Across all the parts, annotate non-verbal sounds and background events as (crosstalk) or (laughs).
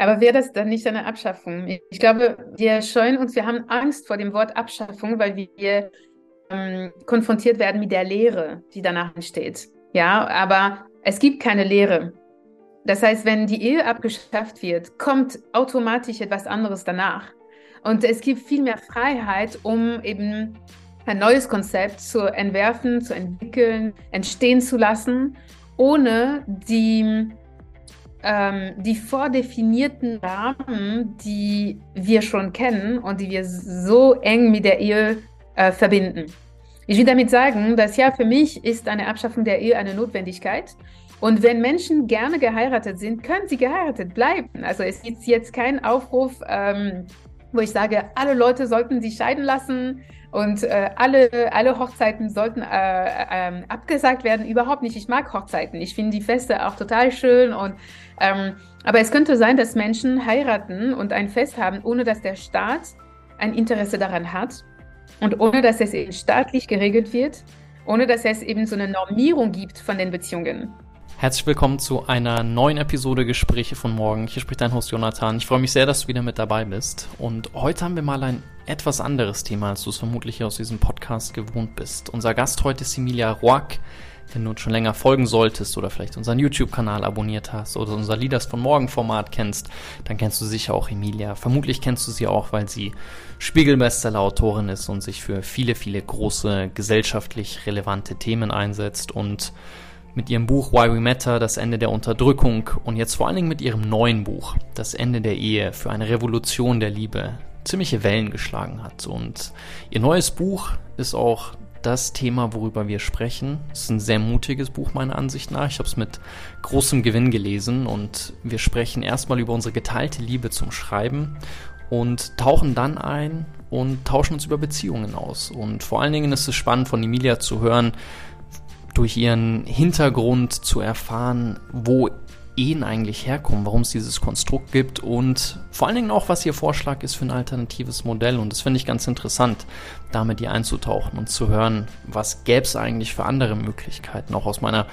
Aber wäre das dann nicht eine Abschaffung? Ich glaube, wir scheuen uns, wir haben Angst vor dem Wort Abschaffung, weil wir ähm, konfrontiert werden mit der Lehre, die danach entsteht. Ja, aber es gibt keine Lehre. Das heißt, wenn die Ehe abgeschafft wird, kommt automatisch etwas anderes danach. Und es gibt viel mehr Freiheit, um eben ein neues Konzept zu entwerfen, zu entwickeln, entstehen zu lassen, ohne die, ähm, die vordefinierten Rahmen, die wir schon kennen und die wir so eng mit der Ehe äh, verbinden. Ich will damit sagen, dass ja für mich ist eine Abschaffung der Ehe eine Notwendigkeit. Und wenn Menschen gerne geheiratet sind, können sie geheiratet bleiben. Also es gibt jetzt keinen Aufruf, ähm, wo ich sage, alle Leute sollten sich scheiden lassen und äh, alle, alle Hochzeiten sollten äh, äh, abgesagt werden. Überhaupt nicht. Ich mag Hochzeiten. Ich finde die Feste auch total schön. Und, ähm, aber es könnte sein, dass Menschen heiraten und ein Fest haben, ohne dass der Staat ein Interesse daran hat und ohne dass es eben staatlich geregelt wird, ohne dass es eben so eine Normierung gibt von den Beziehungen. Herzlich willkommen zu einer neuen Episode Gespräche von morgen. Hier spricht dein Host Jonathan. Ich freue mich sehr, dass du wieder mit dabei bist. Und heute haben wir mal ein etwas anderes Thema, als du es vermutlich aus diesem Podcast gewohnt bist. Unser Gast heute ist Emilia Roack. Wenn du uns schon länger folgen solltest oder vielleicht unseren YouTube-Kanal abonniert hast oder unser Leaders von Morgen Format kennst, dann kennst du sicher auch Emilia. Vermutlich kennst du sie auch, weil sie Spiegel-Bestseller-Autorin ist und sich für viele, viele große gesellschaftlich relevante Themen einsetzt und mit ihrem Buch Why We Matter, das Ende der Unterdrückung und jetzt vor allen Dingen mit ihrem neuen Buch, das Ende der Ehe für eine Revolution der Liebe, ziemliche Wellen geschlagen hat. Und ihr neues Buch ist auch das Thema, worüber wir sprechen. Es ist ein sehr mutiges Buch meiner Ansicht nach. Ich habe es mit großem Gewinn gelesen und wir sprechen erstmal über unsere geteilte Liebe zum Schreiben und tauchen dann ein und tauschen uns über Beziehungen aus. Und vor allen Dingen ist es spannend von Emilia zu hören, durch ihren Hintergrund zu erfahren, wo Ehen eigentlich herkommen, warum es dieses Konstrukt gibt und vor allen Dingen auch, was ihr Vorschlag ist für ein alternatives Modell. Und das finde ich ganz interessant, da mit ihr einzutauchen und zu hören, was gäbe es eigentlich für andere Möglichkeiten. Auch aus meiner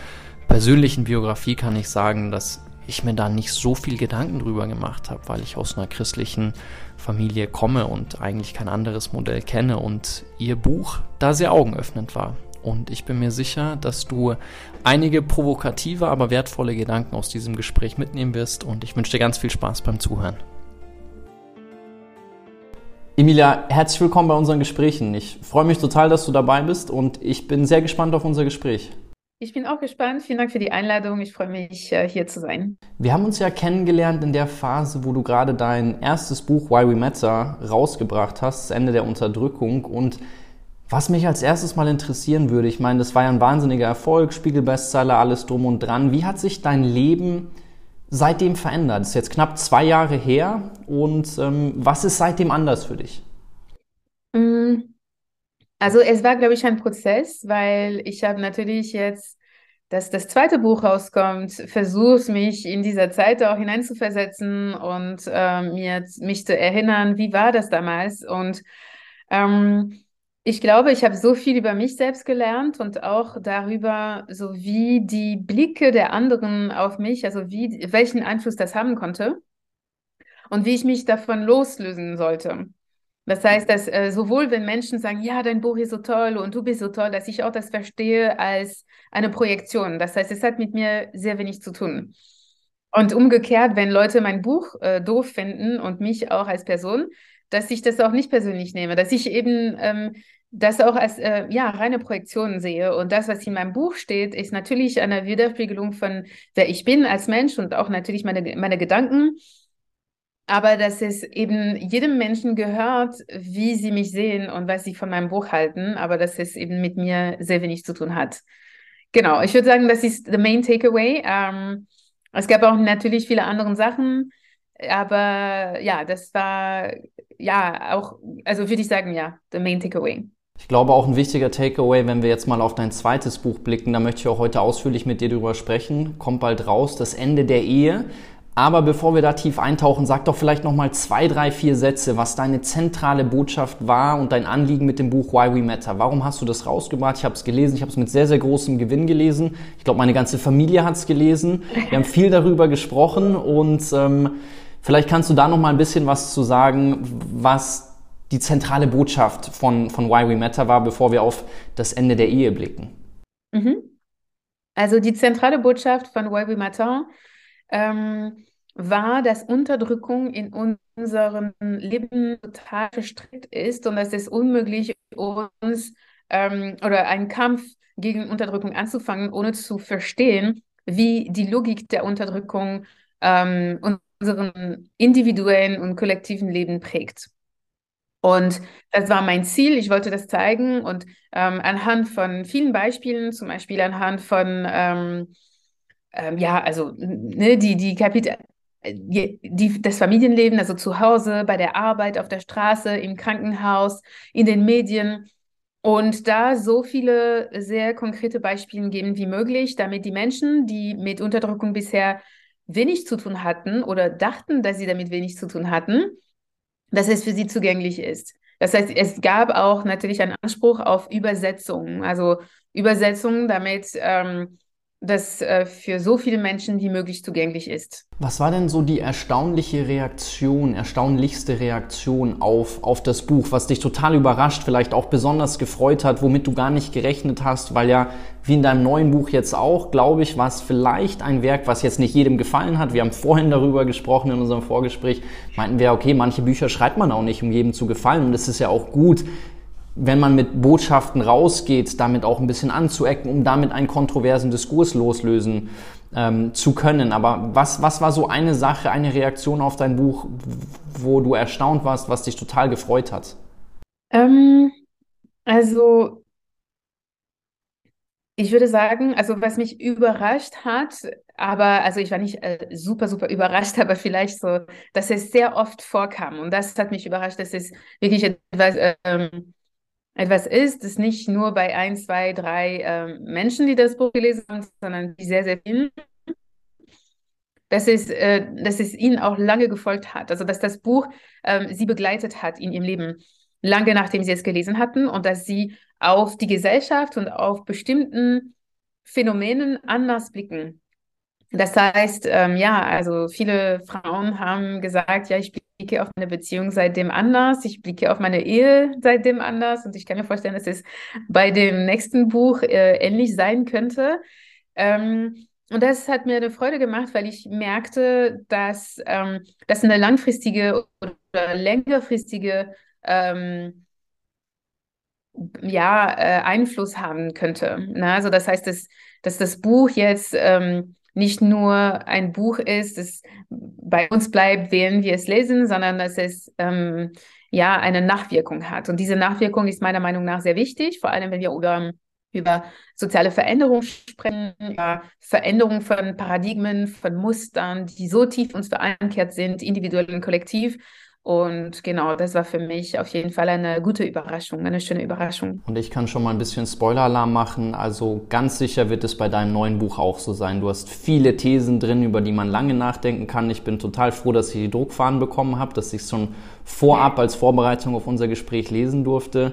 persönlichen Biografie kann ich sagen, dass ich mir da nicht so viel Gedanken drüber gemacht habe, weil ich aus einer christlichen Familie komme und eigentlich kein anderes Modell kenne und ihr Buch da sehr augenöffnend war. Und ich bin mir sicher, dass du einige provokative, aber wertvolle Gedanken aus diesem Gespräch mitnehmen wirst. Und ich wünsche dir ganz viel Spaß beim Zuhören. Emilia, herzlich willkommen bei unseren Gesprächen. Ich freue mich total, dass du dabei bist und ich bin sehr gespannt auf unser Gespräch. Ich bin auch gespannt. Vielen Dank für die Einladung. Ich freue mich, äh, hier zu sein. Wir haben uns ja kennengelernt in der Phase, wo du gerade dein erstes Buch Why We Matter rausgebracht hast, das Ende der Unterdrückung. Und was mich als erstes mal interessieren würde, ich meine, das war ja ein wahnsinniger Erfolg, Spiegel-Bestseller, alles drum und dran. Wie hat sich dein Leben seitdem verändert? Das ist jetzt knapp zwei Jahre her und ähm, was ist seitdem anders für dich? Mm, also es war, glaube ich, ein Prozess, weil ich habe natürlich jetzt, dass das zweite Buch rauskommt, versucht mich in dieser Zeit auch hineinzuversetzen und äh, mir, mich zu erinnern, wie war das damals und ähm, ich glaube, ich habe so viel über mich selbst gelernt und auch darüber, so wie die Blicke der anderen auf mich, also wie, welchen Einfluss das haben konnte und wie ich mich davon loslösen sollte. Das heißt, dass äh, sowohl wenn Menschen sagen, ja, dein Buch ist so toll und du bist so toll, dass ich auch das verstehe als eine Projektion. Das heißt, es hat mit mir sehr wenig zu tun. Und umgekehrt, wenn Leute mein Buch äh, doof finden und mich auch als Person, dass ich das auch nicht persönlich nehme, dass ich eben ähm, das auch als äh, ja, reine Projektion sehe. Und das, was in meinem Buch steht, ist natürlich eine Widerspiegelung von wer ich bin als Mensch und auch natürlich meine, meine Gedanken. Aber dass es eben jedem Menschen gehört, wie sie mich sehen und was sie von meinem Buch halten, aber dass es eben mit mir sehr wenig zu tun hat. Genau, ich würde sagen, das ist the main takeaway. Ähm, es gab auch natürlich viele andere Sachen, aber ja, das war ja auch, also würde ich sagen, ja, the main takeaway. Ich glaube auch ein wichtiger Takeaway, wenn wir jetzt mal auf dein zweites Buch blicken, da möchte ich auch heute ausführlich mit dir darüber sprechen. Kommt bald raus, das Ende der Ehe. Aber bevor wir da tief eintauchen, sag doch vielleicht nochmal zwei, drei, vier Sätze, was deine zentrale Botschaft war und dein Anliegen mit dem Buch Why We Matter. Warum hast du das rausgebracht? Ich habe es gelesen, ich habe es mit sehr, sehr großem Gewinn gelesen. Ich glaube, meine ganze Familie hat es gelesen. Wir haben viel darüber gesprochen und ähm, Vielleicht kannst du da noch mal ein bisschen was zu sagen, was die zentrale Botschaft von, von Why We Matter war, bevor wir auf das Ende der Ehe blicken. Mhm. Also die zentrale Botschaft von Why We Matter ähm, war, dass Unterdrückung in unserem Leben total verstrickt ist und dass es unmöglich uns ähm, oder einen Kampf gegen Unterdrückung anzufangen, ohne zu verstehen, wie die Logik der Unterdrückung ähm, unseren individuellen und kollektiven Leben prägt. Und das war mein Ziel. Ich wollte das zeigen und ähm, anhand von vielen Beispielen, zum Beispiel anhand von, ähm, ähm, ja, also ne, die, die Kapitel, die, die, das Familienleben, also zu Hause, bei der Arbeit, auf der Straße, im Krankenhaus, in den Medien. Und da so viele sehr konkrete Beispiele geben wie möglich, damit die Menschen, die mit Unterdrückung bisher wenig zu tun hatten oder dachten, dass sie damit wenig zu tun hatten, dass es für sie zugänglich ist. Das heißt, es gab auch natürlich einen Anspruch auf Übersetzung, also Übersetzung, damit ähm, das äh, für so viele Menschen wie möglich zugänglich ist. Was war denn so die erstaunliche Reaktion, erstaunlichste Reaktion auf, auf das Buch, was dich total überrascht, vielleicht auch besonders gefreut hat, womit du gar nicht gerechnet hast, weil ja, wie in deinem neuen Buch jetzt auch, glaube ich, war es vielleicht ein Werk, was jetzt nicht jedem gefallen hat. Wir haben vorhin darüber gesprochen in unserem Vorgespräch, meinten wir, okay, manche Bücher schreibt man auch nicht, um jedem zu gefallen und das ist ja auch gut wenn man mit Botschaften rausgeht, damit auch ein bisschen anzuecken, um damit einen kontroversen Diskurs loslösen ähm, zu können. Aber was, was war so eine Sache, eine Reaktion auf dein Buch, wo du erstaunt warst, was dich total gefreut hat? Ähm, also ich würde sagen, also was mich überrascht hat, aber also ich war nicht äh, super, super überrascht, (laughs) aber vielleicht so, dass es sehr oft vorkam. Und das hat mich überrascht, dass es wirklich etwas ähm, etwas ist, das nicht nur bei ein, zwei, drei äh, Menschen, die das Buch gelesen haben, sondern die sehr, sehr vielen, dass es, äh, dass es ihnen auch lange gefolgt hat. Also dass das Buch äh, sie begleitet hat in ihrem Leben, lange nachdem sie es gelesen hatten und dass sie auf die Gesellschaft und auf bestimmten Phänomenen anders blicken. Das heißt, ähm, ja, also viele Frauen haben gesagt, ja, ich blicke auf meine Beziehung seitdem anders, ich blicke auf meine Ehe seitdem anders und ich kann mir vorstellen, dass es bei dem nächsten Buch äh, ähnlich sein könnte. Ähm, und das hat mir eine Freude gemacht, weil ich merkte, dass ähm, das eine langfristige oder längerfristige ähm, ja, äh, Einfluss haben könnte. Na, also das heißt, dass, dass das Buch jetzt ähm, nicht nur ein Buch ist, das bei uns bleibt, während wir es lesen, sondern dass es ähm, ja eine Nachwirkung hat. Und diese Nachwirkung ist meiner Meinung nach sehr wichtig, vor allem wenn wir über, über soziale Veränderungen sprechen, über Veränderungen von Paradigmen, von Mustern, die so tief uns verankert sind, individuell und kollektiv, und genau, das war für mich auf jeden Fall eine gute Überraschung, eine schöne Überraschung. Und ich kann schon mal ein bisschen Spoiler-Alarm machen. Also ganz sicher wird es bei deinem neuen Buch auch so sein. Du hast viele Thesen drin, über die man lange nachdenken kann. Ich bin total froh, dass ich die Druckfahnen bekommen habe, dass ich es schon vorab als Vorbereitung auf unser Gespräch lesen durfte.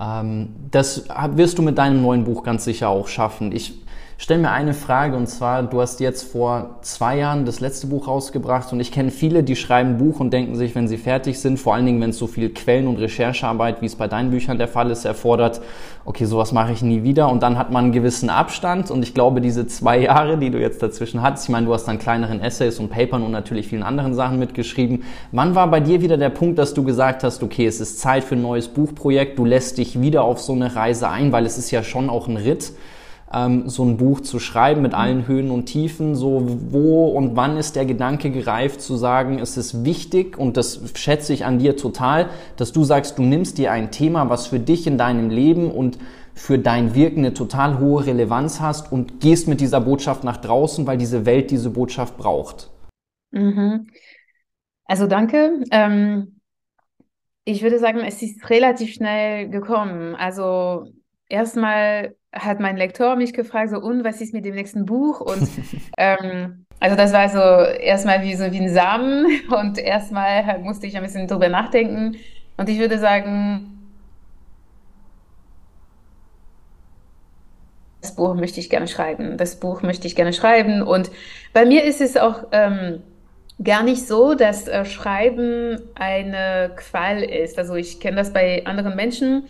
Ähm, das wirst du mit deinem neuen Buch ganz sicher auch schaffen. Ich stell mir eine Frage und zwar, du hast jetzt vor zwei Jahren das letzte Buch rausgebracht und ich kenne viele, die schreiben Buch und denken sich, wenn sie fertig sind, vor allen Dingen, wenn es so viel Quellen- und Recherchearbeit, wie es bei deinen Büchern der Fall ist, erfordert, okay, sowas mache ich nie wieder und dann hat man einen gewissen Abstand und ich glaube, diese zwei Jahre, die du jetzt dazwischen hattest, ich meine, du hast dann kleineren Essays und Papern und natürlich vielen anderen Sachen mitgeschrieben. Wann war bei dir wieder der Punkt, dass du gesagt hast, okay, es ist Zeit für ein neues Buchprojekt, du lässt dich wieder auf so eine Reise ein, weil es ist ja schon auch ein Ritt ähm, so ein Buch zu schreiben mit allen Höhen und Tiefen. So wo und wann ist der Gedanke gereift zu sagen, es ist wichtig und das schätze ich an dir total, dass du sagst, du nimmst dir ein Thema, was für dich in deinem Leben und für dein Wirken eine total hohe Relevanz hast und gehst mit dieser Botschaft nach draußen, weil diese Welt diese Botschaft braucht. Mhm. Also danke. Ähm, ich würde sagen, es ist relativ schnell gekommen. Also erstmal hat mein Lektor mich gefragt, so, und was ist mit dem nächsten Buch? Und (laughs) ähm, also das war so erstmal wie so wie ein Samen (laughs) und erstmal halt musste ich ein bisschen drüber nachdenken. Und ich würde sagen, das Buch möchte ich gerne schreiben. Das Buch möchte ich gerne schreiben. Und bei mir ist es auch ähm, gar nicht so, dass äh, Schreiben eine Qual ist. Also ich kenne das bei anderen Menschen,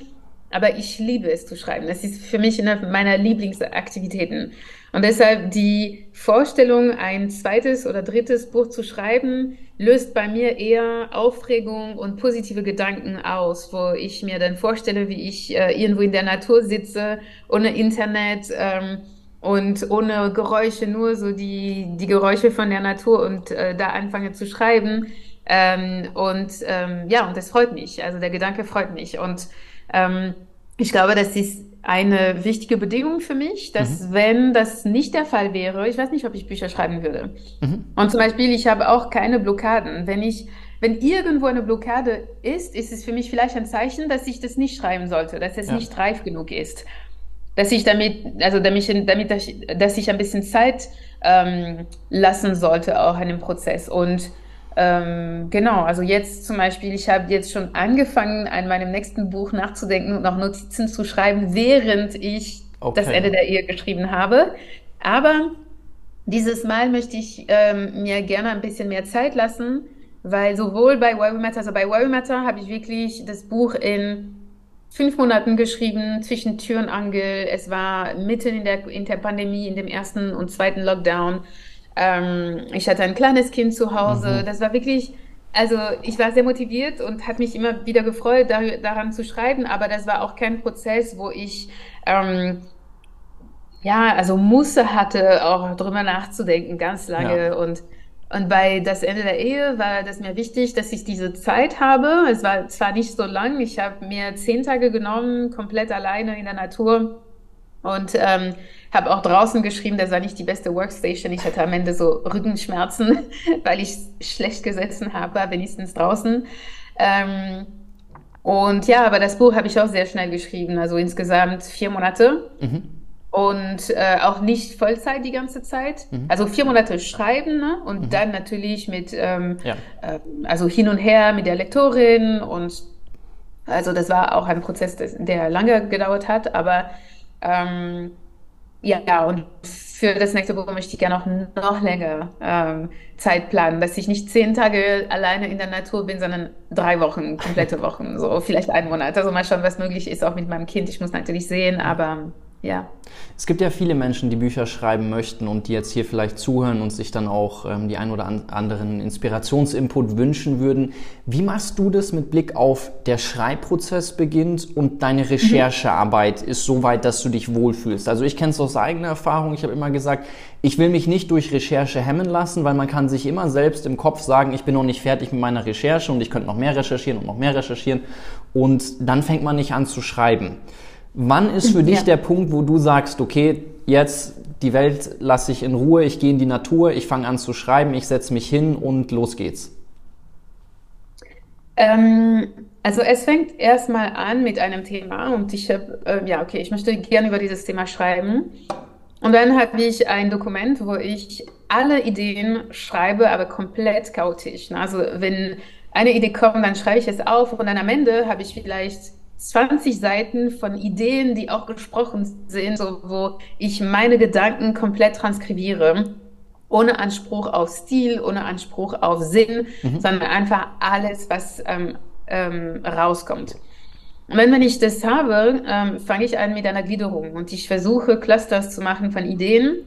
aber ich liebe es zu schreiben. Das ist für mich eine meiner Lieblingsaktivitäten. Und deshalb die Vorstellung, ein zweites oder drittes Buch zu schreiben, löst bei mir eher Aufregung und positive Gedanken aus, wo ich mir dann vorstelle, wie ich äh, irgendwo in der Natur sitze, ohne Internet ähm, und ohne Geräusche, nur so die, die Geräusche von der Natur und äh, da anfange zu schreiben. Ähm, und ähm, ja, und das freut mich. Also der Gedanke freut mich. Und ähm, ich glaube, das ist eine wichtige Bedingung für mich, dass mhm. wenn das nicht der Fall wäre, ich weiß nicht, ob ich Bücher schreiben würde. Mhm. Und zum Beispiel, ich habe auch keine Blockaden. Wenn ich, wenn irgendwo eine Blockade ist, ist es für mich vielleicht ein Zeichen, dass ich das nicht schreiben sollte, dass es ja. nicht reif genug ist. Dass ich damit, also damit, damit dass ich ein bisschen Zeit ähm, lassen sollte, auch an dem Prozess. Und ähm, genau, also jetzt zum Beispiel, ich habe jetzt schon angefangen, an meinem nächsten Buch nachzudenken und noch Notizen zu schreiben, während ich okay. das Ende der Ehe geschrieben habe. Aber dieses Mal möchte ich ähm, mir gerne ein bisschen mehr Zeit lassen, weil sowohl bei Why We Matter, also bei Why We Matter habe ich wirklich das Buch in fünf Monaten geschrieben, zwischen Tür und Angel. Es war mitten in der, in der Pandemie, in dem ersten und zweiten Lockdown. Ähm, ich hatte ein kleines Kind zu Hause. Mhm. Das war wirklich, also ich war sehr motiviert und hat mich immer wieder gefreut, da, daran zu schreiben, aber das war auch kein Prozess, wo ich ähm, ja, also Musse hatte, auch drüber nachzudenken, ganz lange. Ja. Und, und bei das Ende der Ehe war das mir wichtig, dass ich diese Zeit habe. Es war zwar nicht so lang, ich habe mir zehn Tage genommen, komplett alleine in der Natur und ähm, habe auch draußen geschrieben, das war nicht die beste Workstation. Ich hatte am Ende so Rückenschmerzen, (laughs) weil ich schlecht gesessen habe, wenigstens draußen. Ähm, und ja, aber das Buch habe ich auch sehr schnell geschrieben, also insgesamt vier Monate. Mhm. Und äh, auch nicht Vollzeit die ganze Zeit. Mhm. Also vier Monate schreiben ne? und mhm. dann natürlich mit, ähm, ja. äh, also hin und her mit der Lektorin. Und also das war auch ein Prozess, der lange gedauert hat, aber ähm, ja, und für das nächste Buch möchte ich gerne auch noch länger ähm, Zeit planen, dass ich nicht zehn Tage alleine in der Natur bin, sondern drei Wochen, komplette Wochen, so vielleicht einen Monat. Also mal schauen, was möglich ist, auch mit meinem Kind. Ich muss natürlich sehen, aber ja. Es gibt ja viele Menschen, die Bücher schreiben möchten und die jetzt hier vielleicht zuhören und sich dann auch ähm, die ein oder anderen Inspirationsinput wünschen würden. Wie machst du das mit Blick auf der Schreibprozess beginnt und deine mhm. Recherchearbeit ist so weit, dass du dich wohlfühlst? Also ich kenne es aus eigener Erfahrung. Ich habe immer gesagt, ich will mich nicht durch Recherche hemmen lassen, weil man kann sich immer selbst im Kopf sagen, ich bin noch nicht fertig mit meiner Recherche und ich könnte noch mehr recherchieren und noch mehr recherchieren und dann fängt man nicht an zu schreiben. Wann ist für dich ja. der Punkt, wo du sagst, okay, jetzt die Welt lasse ich in Ruhe, ich gehe in die Natur, ich fange an zu schreiben, ich setze mich hin und los geht's? Ähm, also es fängt erstmal an mit einem Thema und ich habe, äh, ja, okay, ich möchte gerne über dieses Thema schreiben. Und dann habe ich ein Dokument, wo ich alle Ideen schreibe, aber komplett chaotisch. Also wenn eine Idee kommt, dann schreibe ich es auf und dann am Ende habe ich vielleicht 20 Seiten von Ideen, die auch gesprochen sind, so, wo ich meine Gedanken komplett transkribiere, ohne Anspruch auf Stil, ohne Anspruch auf Sinn, mhm. sondern einfach alles, was ähm, ähm, rauskommt. Und wenn, wenn ich das habe, ähm, fange ich an mit einer Gliederung und ich versuche, Clusters zu machen von Ideen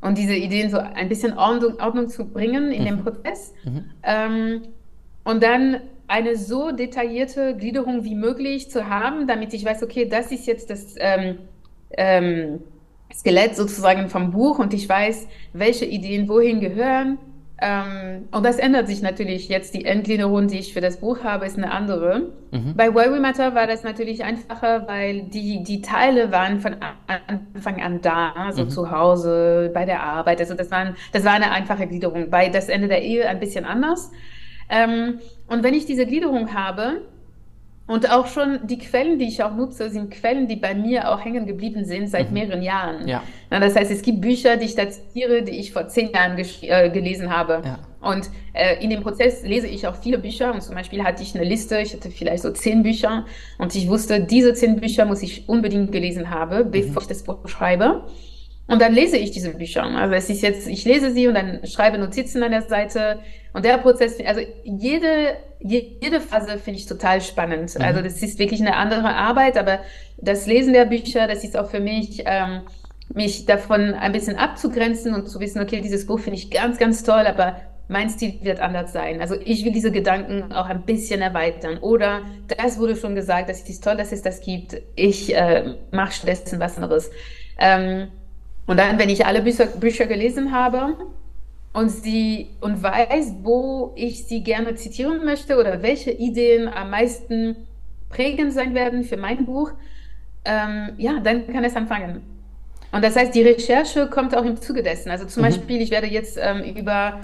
und diese Ideen so ein bisschen Ordnung, Ordnung zu bringen in mhm. dem Prozess. Mhm. Ähm, und dann eine so detaillierte Gliederung wie möglich zu haben, damit ich weiß, okay, das ist jetzt das ähm, ähm, Skelett sozusagen vom Buch und ich weiß, welche Ideen wohin gehören. Ähm, und das ändert sich natürlich jetzt. Die Endgliederung, die ich für das Buch habe, ist eine andere. Mhm. Bei Why We Matter war das natürlich einfacher, weil die, die Teile waren von Anfang an da, also mhm. zu Hause, bei der Arbeit. Also das, waren, das war eine einfache Gliederung. Bei das Ende der Ehe ein bisschen anders. Ähm, und wenn ich diese Gliederung habe und auch schon die Quellen, die ich auch nutze, sind Quellen, die bei mir auch hängen geblieben sind seit mhm. mehreren Jahren. Ja. Na, das heißt, es gibt Bücher, die ich da zitiere, die ich vor zehn Jahren äh, gelesen habe. Ja. Und äh, in dem Prozess lese ich auch viele Bücher. Und zum Beispiel hatte ich eine Liste, ich hatte vielleicht so zehn Bücher. Und ich wusste, diese zehn Bücher muss ich unbedingt gelesen haben, bevor mhm. ich das Buch schreibe. Und dann lese ich diese Bücher. Also es ist jetzt, ich lese sie und dann schreibe Notizen an der Seite. Und der Prozess, also jede, jede Phase finde ich total spannend. Mhm. Also das ist wirklich eine andere Arbeit, aber das Lesen der Bücher, das ist auch für mich, ähm, mich davon ein bisschen abzugrenzen und zu wissen, okay, dieses Buch finde ich ganz, ganz toll, aber mein Stil wird anders sein. Also ich will diese Gedanken auch ein bisschen erweitern. Oder das wurde schon gesagt, das ist toll, dass es das gibt. Ich äh, mache stattdessen was anderes. Ähm, und dann, wenn ich alle Bücher, Bücher gelesen habe und sie und weiß, wo ich sie gerne zitieren möchte oder welche Ideen am meisten prägend sein werden für mein Buch, ähm, ja, dann kann es anfangen. Und das heißt, die Recherche kommt auch im Zuge dessen. Also zum mhm. Beispiel, ich werde jetzt ähm, über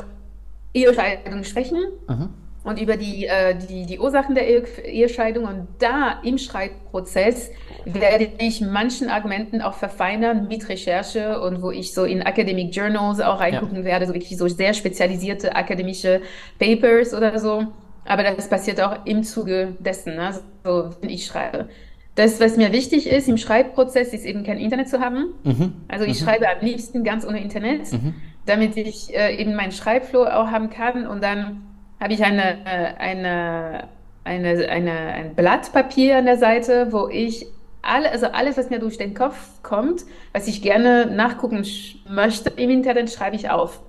Ehescheidung sprechen mhm. Und über die, äh, die, die Ursachen der Ehe Ehescheidung. Und da im Schreibprozess werde ich manchen Argumenten auch verfeinern mit Recherche und wo ich so in Academic Journals auch reingucken ja. werde, so wirklich so sehr spezialisierte akademische Papers oder so. Aber das passiert auch im Zuge dessen, ne? so, wenn ich schreibe. Das, was mir wichtig ist im Schreibprozess, ist eben kein Internet zu haben. Mhm. Also ich mhm. schreibe am liebsten ganz ohne Internet, mhm. damit ich äh, eben meinen Schreibflow auch haben kann. Und dann habe ich eine, eine, eine, eine, ein Blatt Papier an der Seite, wo ich alle, also alles, was mir durch den Kopf kommt, was ich gerne nachgucken möchte im Internet, schreibe ich auf.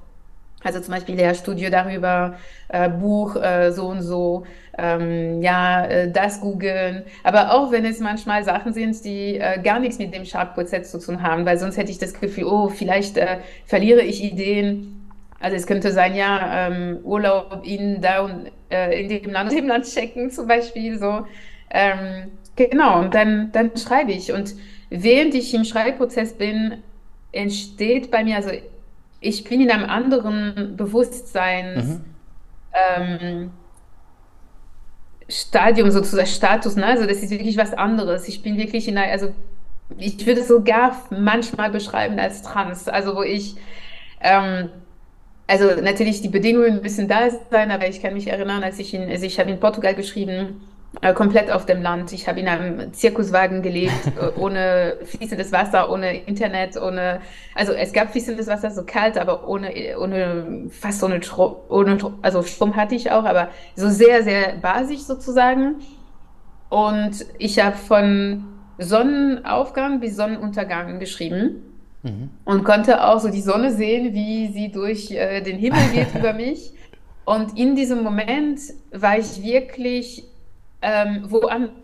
Also zum Beispiel Lehrstudio darüber, äh, Buch äh, so und so, ähm, ja, äh, das googeln. Aber auch wenn es manchmal Sachen sind, die äh, gar nichts mit dem Schreibprozess zu tun haben, weil sonst hätte ich das Gefühl, oh, vielleicht äh, verliere ich Ideen. Also es könnte sein, ja, ähm, Urlaub in da und äh, in dem Land, (laughs) dem Land checken zum Beispiel so. Ähm, genau, und dann, dann schreibe ich. Und während ich im Schreibprozess bin, entsteht bei mir, also ich bin in einem anderen Bewusstseins mhm. ähm, Stadium sozusagen, Status, ne? Also das ist wirklich was anderes. Ich bin wirklich in einer, also ich würde es sogar manchmal beschreiben als trans, also wo ich, ähm, also natürlich die Bedingungen müssen da sein, aber ich kann mich erinnern, als ich in, also ich habe in Portugal geschrieben, äh, komplett auf dem Land. Ich habe in einem Zirkuswagen gelebt, (laughs) äh, ohne fließendes Wasser, ohne Internet, ohne, also es gab fließendes Wasser, so kalt, aber ohne, ohne, fast ohne, ohne, also Strom hatte ich auch, aber so sehr, sehr basisch sozusagen. Und ich habe von Sonnenaufgang bis Sonnenuntergang geschrieben. Mhm. Und konnte auch so die Sonne sehen, wie sie durch äh, den Himmel geht (laughs) über mich. Und in diesem Moment war ich wirklich ähm, woanders.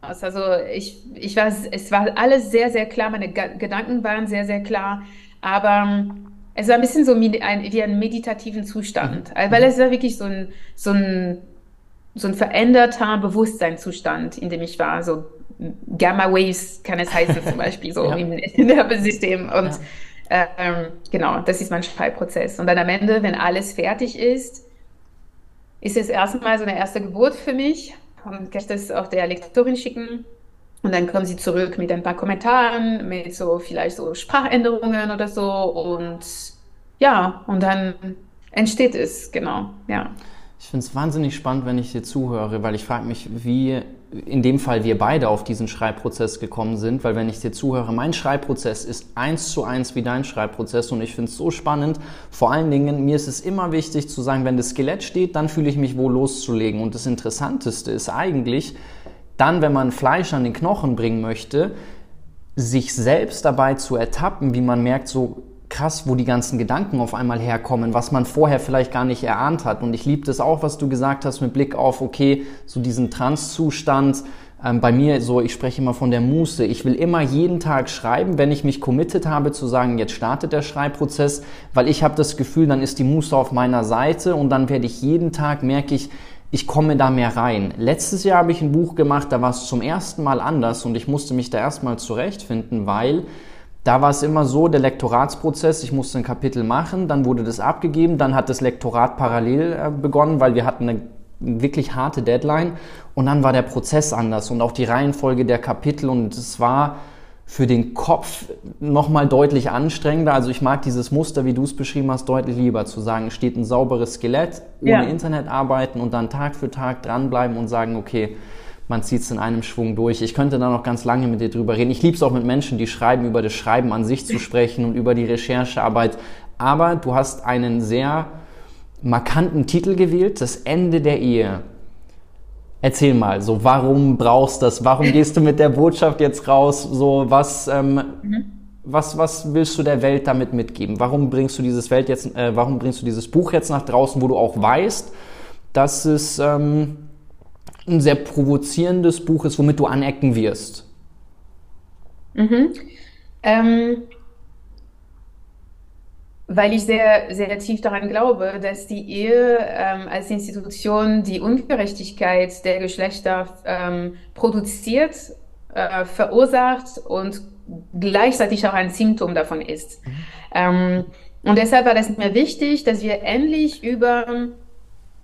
Also ich, ich war, es war alles sehr, sehr klar, meine Gedanken waren sehr, sehr klar, aber ähm, es war ein bisschen so wie ein, wie ein meditativen Zustand, mhm. weil es war wirklich so ein, so ein, so ein veränderter Bewusstseinszustand, in dem ich war, so Gamma Waves kann es heißen zum (laughs) Beispiel, so ja. im Nervensystem und ja. ähm, genau, das ist mein Schreibprozess. Und dann am Ende, wenn alles fertig ist, ist es erstmal so eine erste Geburt für mich und kann ich das auch der Lektorin schicken. Und dann kommen sie zurück mit ein paar Kommentaren, mit so vielleicht so Sprachänderungen oder so. Und ja, und dann entsteht es, genau, ja. Ich finde es wahnsinnig spannend, wenn ich dir zuhöre, weil ich frage mich, wie in dem Fall wir beide auf diesen Schreibprozess gekommen sind, weil wenn ich dir zuhöre, mein Schreibprozess ist eins zu eins wie dein Schreibprozess und ich finde es so spannend. Vor allen Dingen, mir ist es immer wichtig zu sagen, wenn das Skelett steht, dann fühle ich mich wohl loszulegen. Und das Interessanteste ist eigentlich, dann, wenn man Fleisch an den Knochen bringen möchte, sich selbst dabei zu ertappen, wie man merkt, so krass, wo die ganzen Gedanken auf einmal herkommen, was man vorher vielleicht gar nicht erahnt hat. Und ich liebe das auch, was du gesagt hast mit Blick auf, okay, so diesen Trans-Zustand. Ähm, bei mir so, ich spreche immer von der Muße. Ich will immer jeden Tag schreiben, wenn ich mich committed habe zu sagen, jetzt startet der Schreibprozess, weil ich habe das Gefühl, dann ist die Muße auf meiner Seite und dann werde ich jeden Tag, merke ich, ich komme da mehr rein. Letztes Jahr habe ich ein Buch gemacht, da war es zum ersten Mal anders und ich musste mich da erstmal zurechtfinden, weil da war es immer so, der Lektoratsprozess, ich musste ein Kapitel machen, dann wurde das abgegeben, dann hat das Lektorat parallel äh, begonnen, weil wir hatten eine wirklich harte Deadline und dann war der Prozess anders und auch die Reihenfolge der Kapitel und es war für den Kopf nochmal deutlich anstrengender. Also ich mag dieses Muster, wie du es beschrieben hast, deutlich lieber zu sagen, steht ein sauberes Skelett, ohne ja. Internet arbeiten und dann Tag für Tag dranbleiben und sagen, okay, man zieht es in einem Schwung durch. Ich könnte da noch ganz lange mit dir drüber reden. Ich liebe es auch mit Menschen, die schreiben, über das Schreiben an sich zu sprechen und über die Recherchearbeit. Aber du hast einen sehr markanten Titel gewählt, das Ende der Ehe. Erzähl mal, so warum brauchst du das? Warum gehst du mit der Botschaft jetzt raus? So was, ähm, mhm. was, was willst du der Welt damit mitgeben? Warum bringst du dieses Welt jetzt, äh, warum bringst du dieses Buch jetzt nach draußen, wo du auch weißt, dass es ähm, ein sehr provozierendes Buch ist, womit du anecken wirst? Mhm. Ähm, weil ich sehr, sehr tief daran glaube, dass die Ehe ähm, als Institution die Ungerechtigkeit der Geschlechter ähm, produziert, äh, verursacht und gleichzeitig auch ein Symptom davon ist. Mhm. Ähm, und deshalb war das mir wichtig, dass wir endlich über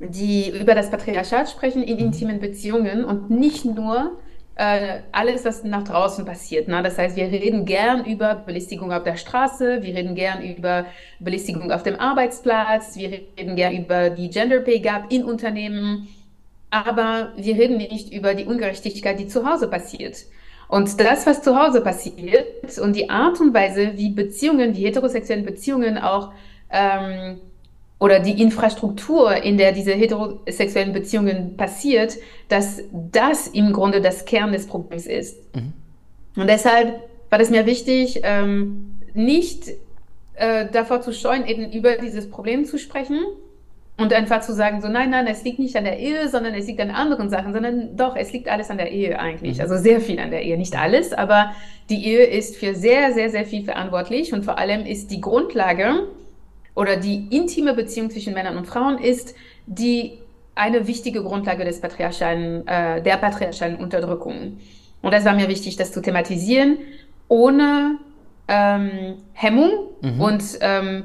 die über das Patriarchat sprechen in intimen Beziehungen und nicht nur äh, alles, was nach draußen passiert. Ne? Das heißt, wir reden gern über Belästigung auf der Straße, wir reden gern über Belästigung auf dem Arbeitsplatz, wir reden gern über die Gender Pay Gap in Unternehmen, aber wir reden nicht über die Ungerechtigkeit, die zu Hause passiert. Und das, was zu Hause passiert und die Art und Weise, wie Beziehungen, wie heterosexuellen Beziehungen auch ähm, oder die Infrastruktur, in der diese heterosexuellen Beziehungen passiert, dass das im Grunde das Kern des Problems ist. Mhm. Und deshalb war es mir wichtig, ähm, nicht äh, davor zu scheuen, eben über dieses Problem zu sprechen und einfach zu sagen, so nein, nein, es liegt nicht an der Ehe, sondern es liegt an anderen Sachen, sondern doch, es liegt alles an der Ehe eigentlich. Mhm. Also sehr viel an der Ehe, nicht alles, aber die Ehe ist für sehr, sehr, sehr viel verantwortlich und vor allem ist die Grundlage, oder die intime Beziehung zwischen Männern und Frauen ist die eine wichtige Grundlage des patriarchalen, äh, der patriarchalen Unterdrückung. Und das war mir wichtig, das zu thematisieren, ohne ähm, Hemmung mhm. und, ähm,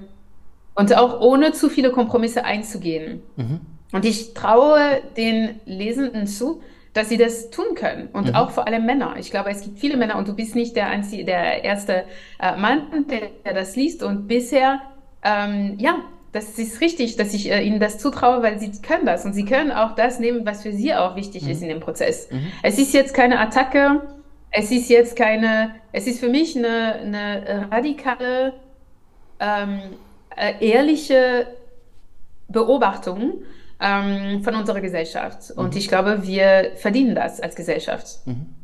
und auch ohne zu viele Kompromisse einzugehen. Mhm. Und ich traue den Lesenden zu, dass sie das tun können. Und mhm. auch vor allem Männer. Ich glaube, es gibt viele Männer und du bist nicht der, einzige, der erste äh, Mann, der, der das liest. Und bisher ähm, ja, das ist richtig, dass ich äh, ihnen das zutraue, weil sie können das und sie können auch das nehmen, was für sie auch wichtig mhm. ist in dem Prozess. Mhm. Es ist jetzt keine Attacke, es ist jetzt keine, es ist für mich eine, eine radikale, ähm, äh, ehrliche Beobachtung ähm, von unserer Gesellschaft. Und mhm. ich glaube, wir verdienen das als Gesellschaft. Mhm.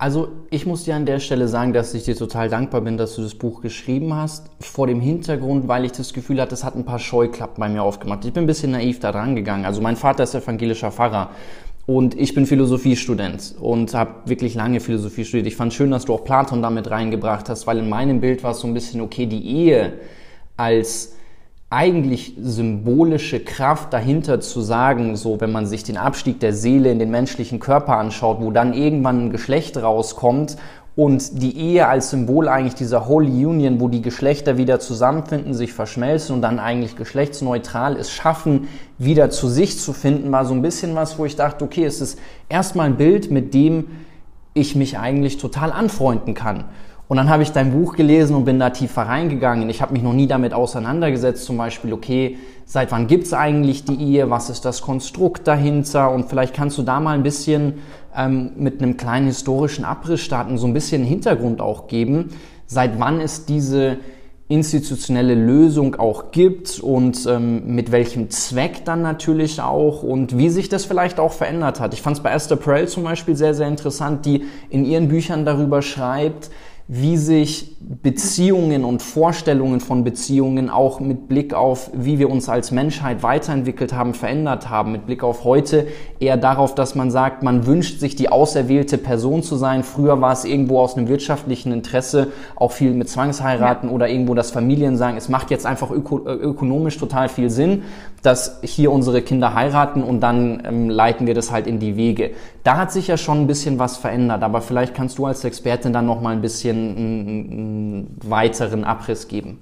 Also ich muss dir an der Stelle sagen, dass ich dir total dankbar bin, dass du das Buch geschrieben hast. Vor dem Hintergrund, weil ich das Gefühl hatte, es hat ein paar Scheuklappen bei mir aufgemacht. Ich bin ein bisschen naiv da dran gegangen. Also mein Vater ist evangelischer Pfarrer und ich bin Philosophiestudent und habe wirklich lange Philosophie studiert. Ich fand schön, dass du auch Platon damit reingebracht hast, weil in meinem Bild war es so ein bisschen, okay, die Ehe als eigentlich symbolische Kraft dahinter zu sagen, so wenn man sich den Abstieg der Seele in den menschlichen Körper anschaut, wo dann irgendwann ein Geschlecht rauskommt und die Ehe als Symbol eigentlich dieser Holy Union, wo die Geschlechter wieder zusammenfinden, sich verschmelzen und dann eigentlich geschlechtsneutral es schaffen, wieder zu sich zu finden, war so ein bisschen was, wo ich dachte, okay, es ist erstmal ein Bild, mit dem ich mich eigentlich total anfreunden kann. Und dann habe ich dein Buch gelesen und bin da tiefer reingegangen. Ich habe mich noch nie damit auseinandergesetzt, zum Beispiel, okay, seit wann gibt's eigentlich die Ehe, was ist das Konstrukt dahinter und vielleicht kannst du da mal ein bisschen ähm, mit einem kleinen historischen Abriss starten, so ein bisschen Hintergrund auch geben, seit wann es diese institutionelle Lösung auch gibt und ähm, mit welchem Zweck dann natürlich auch und wie sich das vielleicht auch verändert hat. Ich fand es bei Esther Perel zum Beispiel sehr, sehr interessant, die in ihren Büchern darüber schreibt, wie sich Beziehungen und Vorstellungen von Beziehungen auch mit Blick auf, wie wir uns als Menschheit weiterentwickelt haben, verändert haben, mit Blick auf heute eher darauf, dass man sagt, man wünscht sich die auserwählte Person zu sein. Früher war es irgendwo aus einem wirtschaftlichen Interesse, auch viel mit Zwangsheiraten ja. oder irgendwo das Familien sagen, es macht jetzt einfach öko äh, ökonomisch total viel Sinn, dass hier unsere Kinder heiraten und dann ähm, leiten wir das halt in die Wege. Da hat sich ja schon ein bisschen was verändert, aber vielleicht kannst du als Expertin dann noch mal ein bisschen einen, einen weiteren Abriss geben?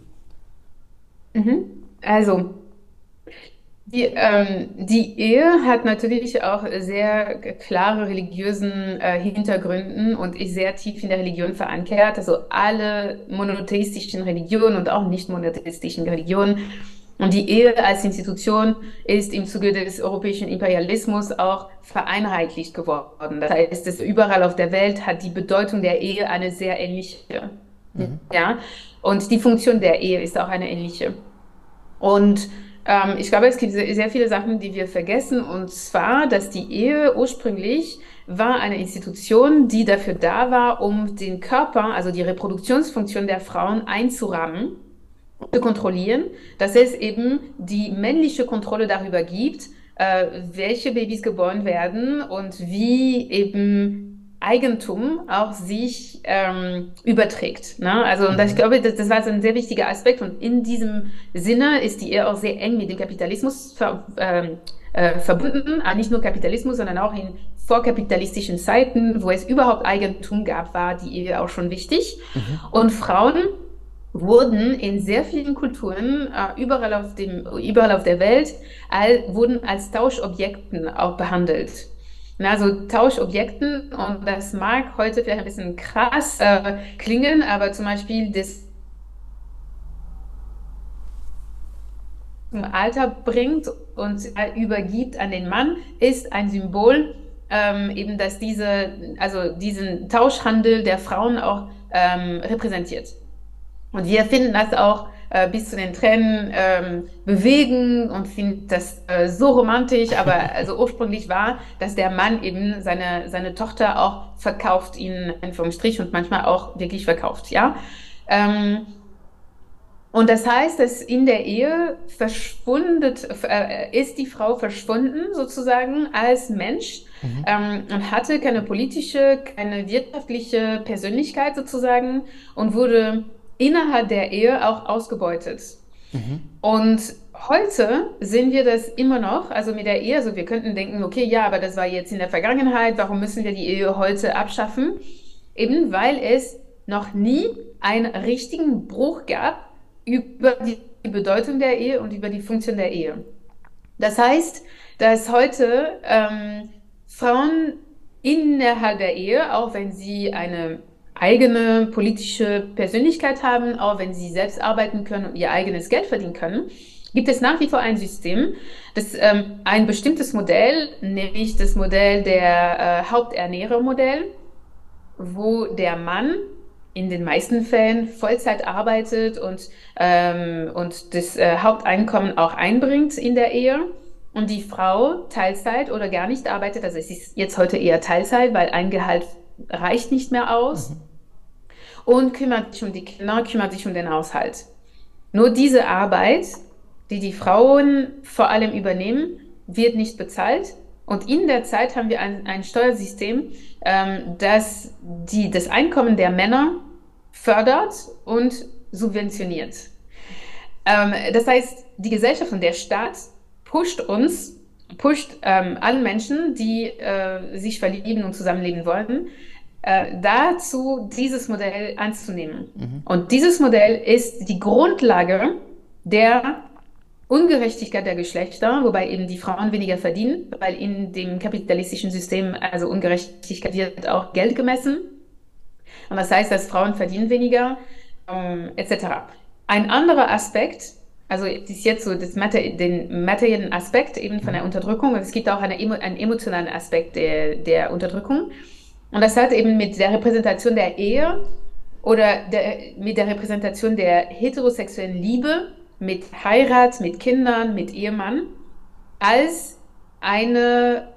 Mhm. Also, die, ähm, die, Ehe hat natürlich auch sehr klare religiösen äh, Hintergründen und ist sehr tief in der Religion verankert. Also alle monotheistischen Religionen und auch nicht monotheistischen Religionen Und die Ehe als Institution ist im Zuge des europäischen Imperialismus auch vereinheitlicht geworden. Das heißt, dass überall auf der Welt hat die Bedeutung der Ehe eine sehr ähnliche. Mhm. Ja? Und die Funktion der Ehe ist auch eine ähnliche. Und ähm, ich glaube, es gibt sehr viele Sachen, die wir vergessen. Und zwar, dass die Ehe ursprünglich war eine Institution, die dafür da war, um den Körper, also die Reproduktionsfunktion der Frauen einzurahmen zu kontrollieren, dass es eben die männliche Kontrolle darüber gibt, äh, welche Babys geboren werden und wie eben Eigentum auch sich ähm, überträgt. Ne? Also und das, ich mhm. glaube, das, das war so ein sehr wichtiger Aspekt und in diesem Sinne ist die Ehe auch sehr eng mit dem Kapitalismus ver, ähm, äh, verbunden, aber nicht nur Kapitalismus, sondern auch in vorkapitalistischen Zeiten, wo es überhaupt Eigentum gab, war die Ehe auch schon wichtig. Mhm. Und Frauen wurden in sehr vielen Kulturen äh, überall, auf dem, überall auf der Welt all, wurden als Tauschobjekten auch behandelt. Also Tauschobjekten, und das mag heute vielleicht ein bisschen krass äh, klingen, aber zum Beispiel das zum Alter bringt und übergibt an den Mann, ist ein Symbol, ähm, eben, dass diese, also diesen Tauschhandel der Frauen auch ähm, repräsentiert. Und wir finden das auch äh, bis zu den Tränen ähm, bewegen und finden das äh, so romantisch, aber (laughs) also ursprünglich war, dass der Mann eben seine, seine Tochter auch verkauft, ihn vom Strich und manchmal auch wirklich verkauft, ja. Ähm, und das heißt, dass in der Ehe verschwunden äh, ist die Frau verschwunden sozusagen als Mensch mhm. ähm, und hatte keine politische, keine wirtschaftliche Persönlichkeit sozusagen und wurde innerhalb der Ehe auch ausgebeutet. Mhm. Und heute sehen wir das immer noch, also mit der Ehe, also wir könnten denken, okay, ja, aber das war jetzt in der Vergangenheit, warum müssen wir die Ehe heute abschaffen? Eben weil es noch nie einen richtigen Bruch gab über die Bedeutung der Ehe und über die Funktion der Ehe. Das heißt, dass heute ähm, Frauen innerhalb der Ehe, auch wenn sie eine eigene politische Persönlichkeit haben, auch wenn sie selbst arbeiten können und ihr eigenes Geld verdienen können, gibt es nach wie vor ein System, das ähm, ein bestimmtes Modell, nämlich das Modell der äh, Haupternährermodell, wo der Mann in den meisten Fällen Vollzeit arbeitet und, ähm, und das äh, Haupteinkommen auch einbringt in der Ehe und die Frau Teilzeit oder gar nicht arbeitet, also es ist jetzt heute eher Teilzeit, weil ein Gehalt reicht nicht mehr aus. Mhm und kümmert sich um die Kinder, kümmert sich um den Haushalt. Nur diese Arbeit, die die Frauen vor allem übernehmen, wird nicht bezahlt. Und in der Zeit haben wir ein, ein Steuersystem, ähm, das die, das Einkommen der Männer fördert und subventioniert. Ähm, das heißt, die Gesellschaft und der Staat pusht uns, pusht ähm, alle Menschen, die äh, sich verlieben und zusammenleben wollen, äh, dazu, dieses Modell anzunehmen. Mhm. Und dieses Modell ist die Grundlage der Ungerechtigkeit der Geschlechter, wobei eben die Frauen weniger verdienen, weil in dem kapitalistischen System, also Ungerechtigkeit wird auch Geld gemessen. Und das heißt, dass Frauen verdienen weniger, ähm, etc. Ein anderer Aspekt, also das ist jetzt so das Mater den materiellen Aspekt eben von der mhm. Unterdrückung, und es gibt auch eine, einen emotionalen Aspekt der, der Unterdrückung. Und das hat eben mit der Repräsentation der Ehe oder der, mit der Repräsentation der heterosexuellen Liebe, mit Heirat, mit Kindern, mit Ehemann, als eine,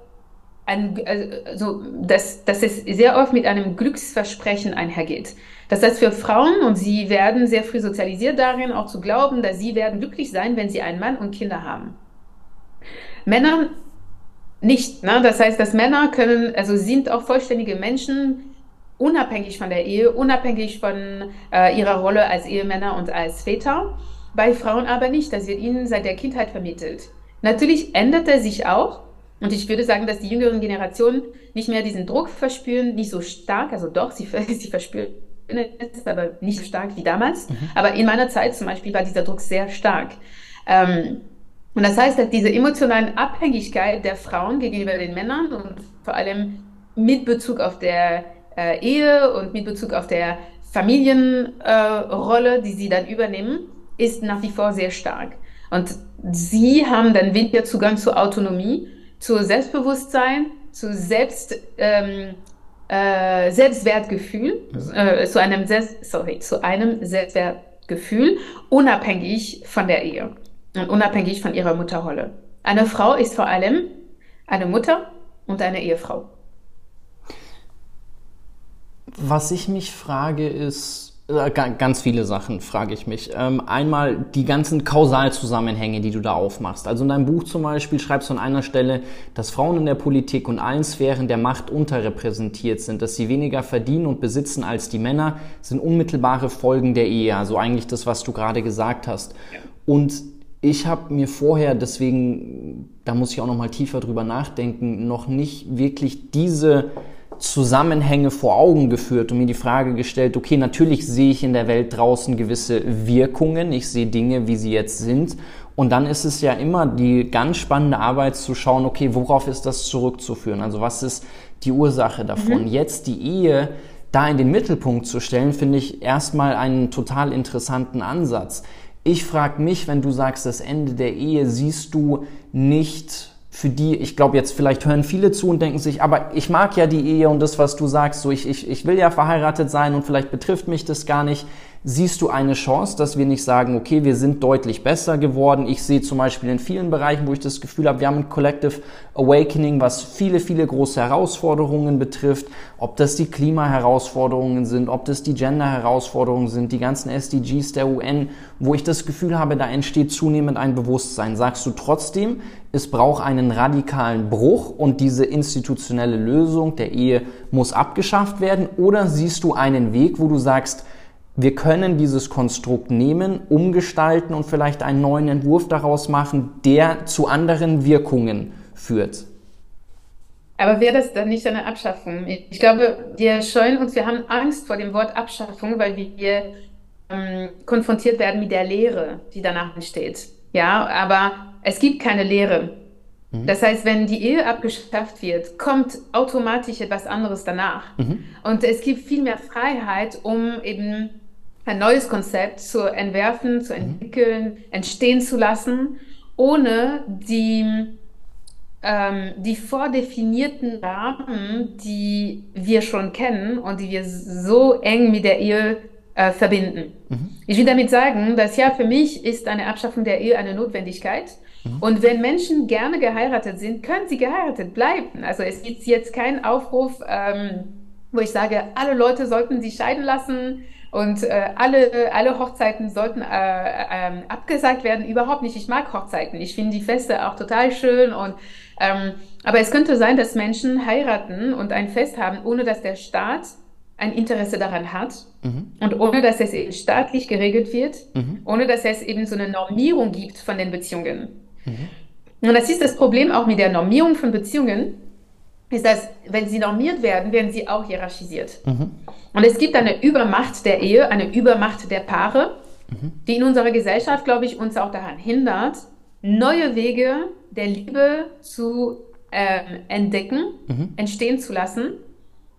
ein, also, dass, dass es sehr oft mit einem Glücksversprechen einhergeht. Das für Frauen, und sie werden sehr früh sozialisiert darin, auch zu glauben, dass sie werden glücklich sein, wenn sie einen Mann und Kinder haben. Männer nicht. Ne? Das heißt, dass Männer können, also sind auch vollständige Menschen, unabhängig von der Ehe, unabhängig von äh, ihrer Rolle als Ehemänner und als Väter. Bei Frauen aber nicht. Das wird ihnen seit der Kindheit vermittelt. Natürlich ändert er sich auch. Und ich würde sagen, dass die jüngeren Generationen nicht mehr diesen Druck verspüren, nicht so stark, also doch, sie, (laughs) sie verspüren es, aber nicht so stark wie damals. Mhm. Aber in meiner Zeit zum Beispiel war dieser Druck sehr stark. Ähm, und das heißt, dass diese emotionalen Abhängigkeit der Frauen gegenüber den Männern und vor allem mit Bezug auf der äh, Ehe und mit Bezug auf der Familienrolle, äh, die sie dann übernehmen, ist nach wie vor sehr stark. Und sie haben dann weniger Zugang zur Autonomie, zu Selbstbewusstsein, zu Selbst, ähm, äh, Selbstwertgefühl, äh, zu einem Selbst, sorry, zu einem Selbstwertgefühl, unabhängig von der Ehe und unabhängig von ihrer Mutterrolle. Eine Frau ist vor allem eine Mutter und eine Ehefrau. Was ich mich frage ist, äh, Ganz viele Sachen frage ich mich. Ähm, einmal die ganzen Kausalzusammenhänge, die du da aufmachst. Also in deinem Buch zum Beispiel schreibst du an einer Stelle, dass Frauen in der Politik und allen Sphären der Macht unterrepräsentiert sind, dass sie weniger verdienen und besitzen als die Männer, sind unmittelbare Folgen der Ehe. Also eigentlich das, was du gerade gesagt hast. Und ich habe mir vorher, deswegen, da muss ich auch noch mal tiefer drüber nachdenken, noch nicht wirklich diese Zusammenhänge vor Augen geführt und mir die Frage gestellt, okay, natürlich sehe ich in der Welt draußen gewisse Wirkungen, ich sehe Dinge, wie sie jetzt sind. Und dann ist es ja immer die ganz spannende Arbeit zu schauen, okay, worauf ist das zurückzuführen? Also was ist die Ursache davon? Mhm. Jetzt die Ehe da in den Mittelpunkt zu stellen, finde ich erstmal einen total interessanten Ansatz. Ich frage mich, wenn du sagst, das Ende der Ehe siehst du nicht für die, ich glaube jetzt vielleicht hören viele zu und denken sich, aber ich mag ja die Ehe und das, was du sagst, so ich, ich, ich will ja verheiratet sein und vielleicht betrifft mich das gar nicht. Siehst du eine Chance, dass wir nicht sagen, okay, wir sind deutlich besser geworden? Ich sehe zum Beispiel in vielen Bereichen, wo ich das Gefühl habe, wir haben ein Collective Awakening, was viele, viele große Herausforderungen betrifft. Ob das die Klimaherausforderungen sind, ob das die Gender-Herausforderungen sind, die ganzen SDGs der UN, wo ich das Gefühl habe, da entsteht zunehmend ein Bewusstsein. Sagst du trotzdem, es braucht einen radikalen Bruch und diese institutionelle Lösung der Ehe muss abgeschafft werden? Oder siehst du einen Weg, wo du sagst, wir können dieses Konstrukt nehmen, umgestalten und vielleicht einen neuen Entwurf daraus machen, der zu anderen Wirkungen führt. Aber wäre das dann nicht eine Abschaffung? Ich glaube, wir scheuen uns, wir haben Angst vor dem Wort Abschaffung, weil wir ähm, konfrontiert werden mit der Lehre, die danach entsteht. Ja, aber es gibt keine Lehre. Mhm. Das heißt, wenn die Ehe abgeschafft wird, kommt automatisch etwas anderes danach. Mhm. Und es gibt viel mehr Freiheit, um eben ein neues Konzept zu entwerfen, zu mhm. entwickeln, mhm. entstehen zu lassen, ohne die, ähm, die vordefinierten Rahmen, die wir schon kennen und die wir so eng mit der Ehe äh, verbinden. Mhm. Ich will damit sagen, dass ja für mich ist eine Abschaffung der Ehe eine Notwendigkeit. Mhm. Und wenn Menschen gerne geheiratet sind, können sie geheiratet bleiben. Also es gibt jetzt keinen Aufruf, ähm, wo ich sage, alle Leute sollten sich scheiden lassen und äh, alle, alle Hochzeiten sollten äh, äh, abgesagt werden. Überhaupt nicht. Ich mag Hochzeiten. Ich finde die Feste auch total schön. Und, ähm, aber es könnte sein, dass Menschen heiraten und ein Fest haben, ohne dass der Staat ein Interesse daran hat mhm. und ohne dass es eben staatlich geregelt wird, mhm. ohne dass es eben so eine Normierung gibt von den Beziehungen. Mhm. Und das ist das Problem auch mit der Normierung von Beziehungen ist, dass wenn sie normiert werden, werden sie auch hierarchisiert. Mhm. Und es gibt eine Übermacht der Ehe, eine Übermacht der Paare, mhm. die in unserer Gesellschaft, glaube ich, uns auch daran hindert, neue Wege der Liebe zu ähm, entdecken, mhm. entstehen zu lassen.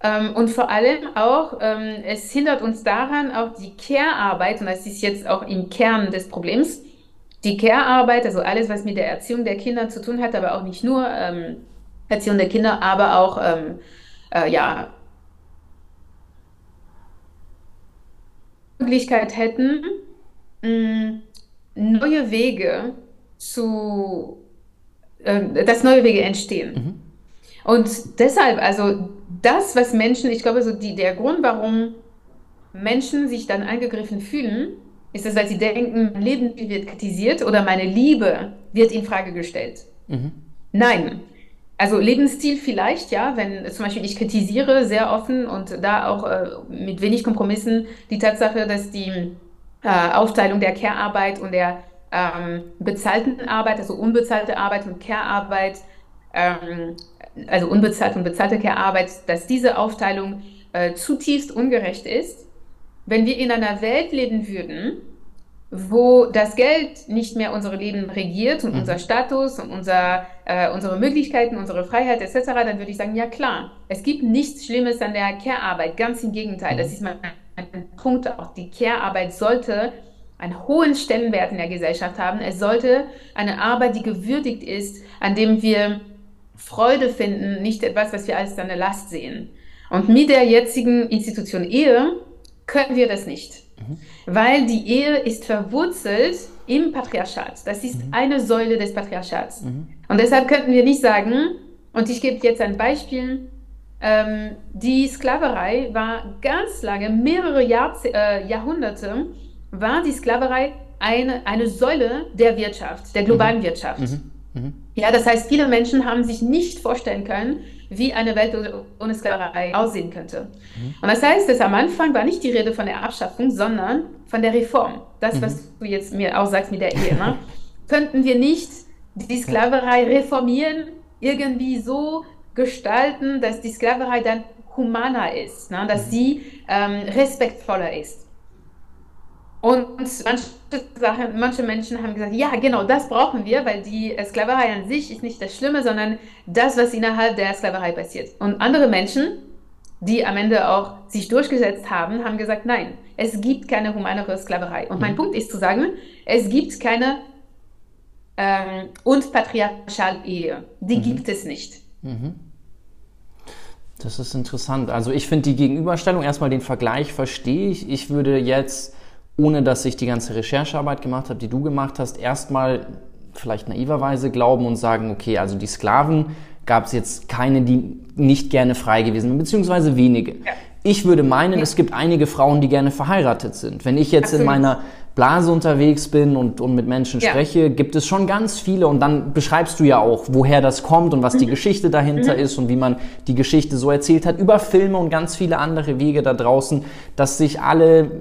Ähm, und vor allem auch, ähm, es hindert uns daran, auch die Care-Arbeit, und das ist jetzt auch im Kern des Problems, die Care-Arbeit, also alles, was mit der Erziehung der Kinder zu tun hat, aber auch nicht nur, ähm, Erziehung der Kinder, aber auch ähm, äh, ja, Möglichkeit hätten, mh, mm, neue Wege zu, äh, dass neue Wege entstehen. Mhm. Und deshalb, also das, was Menschen, ich glaube, so die, der Grund, warum Menschen sich dann angegriffen fühlen, ist es, weil sie denken, mein Leben wird kritisiert oder meine Liebe wird in Frage gestellt. Mhm. Nein, also Lebensstil vielleicht, ja, wenn zum Beispiel ich kritisiere sehr offen und da auch äh, mit wenig Kompromissen die Tatsache, dass die äh, Aufteilung der Care-Arbeit und der ähm, bezahlten Arbeit, also unbezahlte Arbeit und Care-Arbeit, ähm, also unbezahlte und bezahlte Care-Arbeit, dass diese Aufteilung äh, zutiefst ungerecht ist. Wenn wir in einer Welt leben würden, wo das Geld nicht mehr unsere Leben regiert und mhm. unser Status und unser, äh, unsere Möglichkeiten, unsere Freiheit etc., dann würde ich sagen, ja klar, es gibt nichts Schlimmes an der Care-Arbeit, ganz im Gegenteil. Mhm. Das ist mein, mein Punkt auch. Die Care-Arbeit sollte einen hohen Stellenwert in der Gesellschaft haben. Es sollte eine Arbeit, die gewürdigt ist, an dem wir Freude finden, nicht etwas, was wir als eine Last sehen. Und mit der jetzigen Institution Ehe können wir das nicht, mhm. weil die Ehe ist verwurzelt im Patriarchat. Das ist mhm. eine Säule des Patriarchats. Mhm. Und deshalb könnten wir nicht sagen, und ich gebe jetzt ein Beispiel, ähm, die Sklaverei war ganz lange, mehrere Jahrze äh, Jahrhunderte, war die Sklaverei eine, eine Säule der Wirtschaft, der globalen mhm. Wirtschaft. Mhm. Ja, das heißt, viele Menschen haben sich nicht vorstellen können, wie eine Welt ohne Sklaverei aussehen könnte. Mhm. Und das heißt, dass am Anfang war nicht die Rede von der Abschaffung, sondern von der Reform. Das, mhm. was du jetzt mir auch sagst mit der Ehe. Ne? (laughs) Könnten wir nicht die Sklaverei reformieren, irgendwie so gestalten, dass die Sklaverei dann humaner ist, ne? dass mhm. sie ähm, respektvoller ist. Und manche, Sachen, manche Menschen haben gesagt, ja, genau, das brauchen wir, weil die Sklaverei an sich ist nicht das Schlimme, sondern das, was innerhalb der Sklaverei passiert. Und andere Menschen, die am Ende auch sich durchgesetzt haben, haben gesagt, nein, es gibt keine humanere Sklaverei. Und mein mhm. Punkt ist zu sagen, es gibt keine ähm, und Patriarchal-Ehe. Die mhm. gibt es nicht. Mhm. Das ist interessant. Also ich finde die Gegenüberstellung, erstmal den Vergleich verstehe ich. Ich würde jetzt ohne dass ich die ganze Recherchearbeit gemacht habe, die du gemacht hast, erstmal vielleicht naiverweise glauben und sagen, okay, also die Sklaven gab es jetzt keine, die nicht gerne frei gewesen sind, beziehungsweise wenige. Ja. Ich würde meinen, ja. es gibt einige Frauen, die gerne verheiratet sind. Wenn ich jetzt Absolut. in meiner Blase unterwegs bin und, und mit Menschen ja. spreche, gibt es schon ganz viele und dann beschreibst du ja auch, woher das kommt und was die mhm. Geschichte dahinter mhm. ist und wie man die Geschichte so erzählt hat, über Filme und ganz viele andere Wege da draußen, dass sich alle,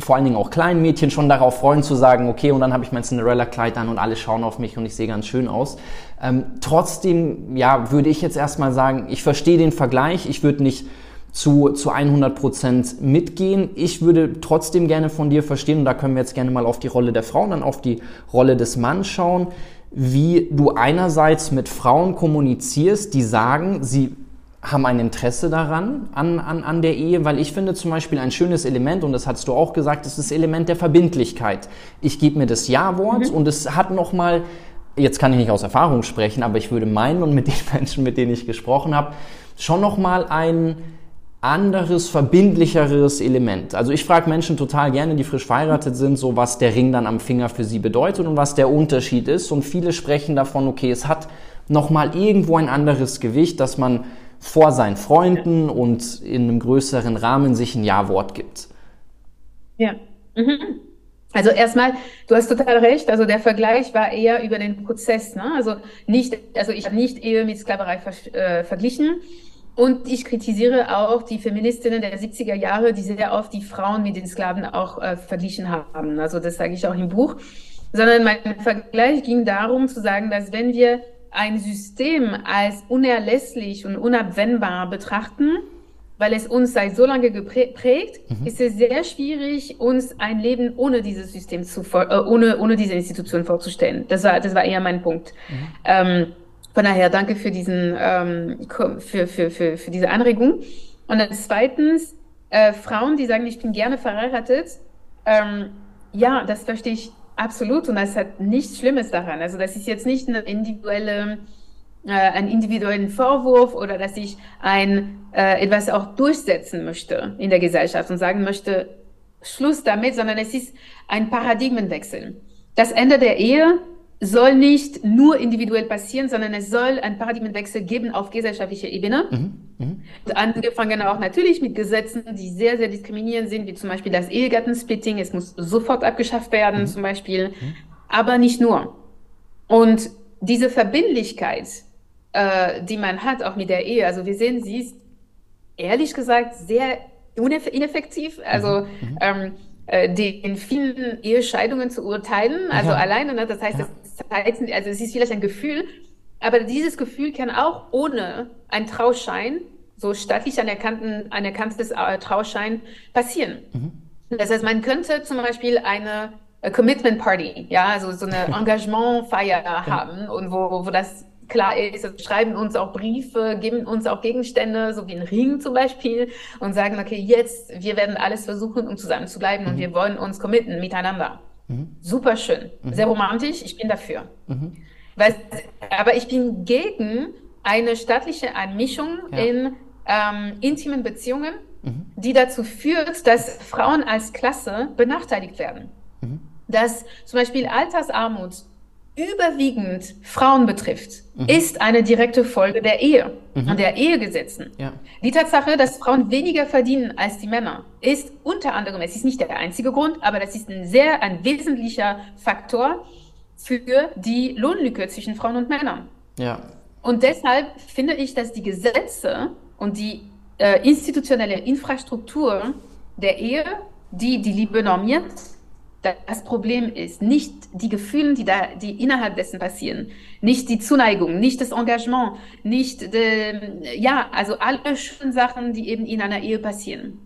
vor allen Dingen auch kleinen Mädchen, schon darauf freuen zu sagen, okay, und dann habe ich mein Cinderella-Kleid an und alle schauen auf mich und ich sehe ganz schön aus. Ähm, trotzdem, ja, würde ich jetzt erstmal sagen, ich verstehe den Vergleich, ich würde nicht zu, zu 100 Prozent mitgehen. Ich würde trotzdem gerne von dir verstehen, und da können wir jetzt gerne mal auf die Rolle der Frau und dann auf die Rolle des Mannes schauen, wie du einerseits mit Frauen kommunizierst, die sagen, sie haben ein Interesse daran, an, an, an der Ehe, weil ich finde zum Beispiel ein schönes Element, und das hast du auch gesagt, ist das Element der Verbindlichkeit. Ich gebe mir das Ja-Wort mhm. und es hat nochmal, jetzt kann ich nicht aus Erfahrung sprechen, aber ich würde meinen und mit den (laughs) Menschen, mit denen ich gesprochen habe, schon nochmal ein, anderes, verbindlicheres Element. Also ich frage Menschen total gerne, die frisch verheiratet sind, so was der Ring dann am Finger für sie bedeutet und was der Unterschied ist. Und viele sprechen davon, okay, es hat nochmal irgendwo ein anderes Gewicht, dass man vor seinen Freunden und in einem größeren Rahmen sich ein Ja-Wort gibt. Ja. Mhm. Also erstmal, du hast total recht. Also der Vergleich war eher über den Prozess. Ne? Also nicht, also ich habe nicht Ehe mit Sklaverei ver äh, verglichen. Und ich kritisiere auch die Feministinnen der 70er Jahre, die sehr oft die Frauen mit den Sklaven auch äh, verglichen haben. Also das sage ich auch im Buch. Sondern mein Vergleich ging darum zu sagen, dass wenn wir ein System als unerlässlich und unabwendbar betrachten, weil es uns seit so lange geprägt, mhm. ist es sehr schwierig, uns ein Leben ohne dieses System zu, äh, ohne, ohne diese Institution vorzustellen. Das war, das war eher mein Punkt. Mhm. Ähm, von daher danke für diesen ähm, für, für, für, für diese Anregung. Und dann zweitens, äh, Frauen, die sagen, ich bin gerne verheiratet, ähm, ja, das verstehe ich absolut und das hat nichts Schlimmes daran. Also das ist jetzt nicht eine individuelle, äh, einen individuellen Vorwurf oder dass ich ein äh, etwas auch durchsetzen möchte in der Gesellschaft und sagen möchte, Schluss damit, sondern es ist ein Paradigmenwechsel. Das Ende der Ehe soll nicht nur individuell passieren, sondern es soll einen Paradigmenwechsel geben auf gesellschaftlicher Ebene. Mhm. Mhm. Angefangen auch natürlich mit Gesetzen, die sehr, sehr diskriminierend sind, wie zum Beispiel das Ehegattensplitting. Es muss sofort abgeschafft werden, mhm. zum Beispiel. Mhm. Aber nicht nur. Und diese Verbindlichkeit, äh, die man hat, auch mit der Ehe, also wir sehen, sie ist ehrlich gesagt sehr ineffektiv. Also mhm. mhm. ähm, äh, den vielen Ehescheidungen zu urteilen, also ja. alleine, ne? das heißt, ja. Heißt, also es ist vielleicht ein Gefühl, aber dieses Gefühl kann auch ohne einen Trauschein, so staatlich anerkannten, anerkanntes äh, Trauschein passieren. Mhm. Das heißt, man könnte zum Beispiel eine Commitment Party, ja, also so eine (laughs) Engagementfeier haben und wo, wo das klar ist, also schreiben uns auch Briefe, geben uns auch Gegenstände, so wie ein Ring zum Beispiel, und sagen, okay, jetzt, wir werden alles versuchen, um zusammen zu bleiben mhm. und wir wollen uns committen miteinander. Mhm. Super schön, mhm. sehr romantisch, ich bin dafür. Mhm. Weil, aber ich bin gegen eine staatliche Einmischung ja. in ähm, intimen Beziehungen, mhm. die dazu führt, dass Frauen als Klasse benachteiligt werden. Mhm. Dass zum Beispiel Altersarmut überwiegend Frauen betrifft, mhm. ist eine direkte Folge der Ehe mhm. und der Ehegesetzen. Ja. Die Tatsache, dass Frauen weniger verdienen als die Männer, ist unter anderem, es ist nicht der einzige Grund, aber das ist ein sehr, ein wesentlicher Faktor für die Lohnlücke zwischen Frauen und Männern. Ja. Und deshalb finde ich, dass die Gesetze und die äh, institutionelle Infrastruktur der Ehe, die die Liebe normiert, das Problem ist nicht die Gefühle, die da, die innerhalb dessen passieren, nicht die Zuneigung, nicht das Engagement, nicht, de, ja, also alle schönen Sachen, die eben in einer Ehe passieren.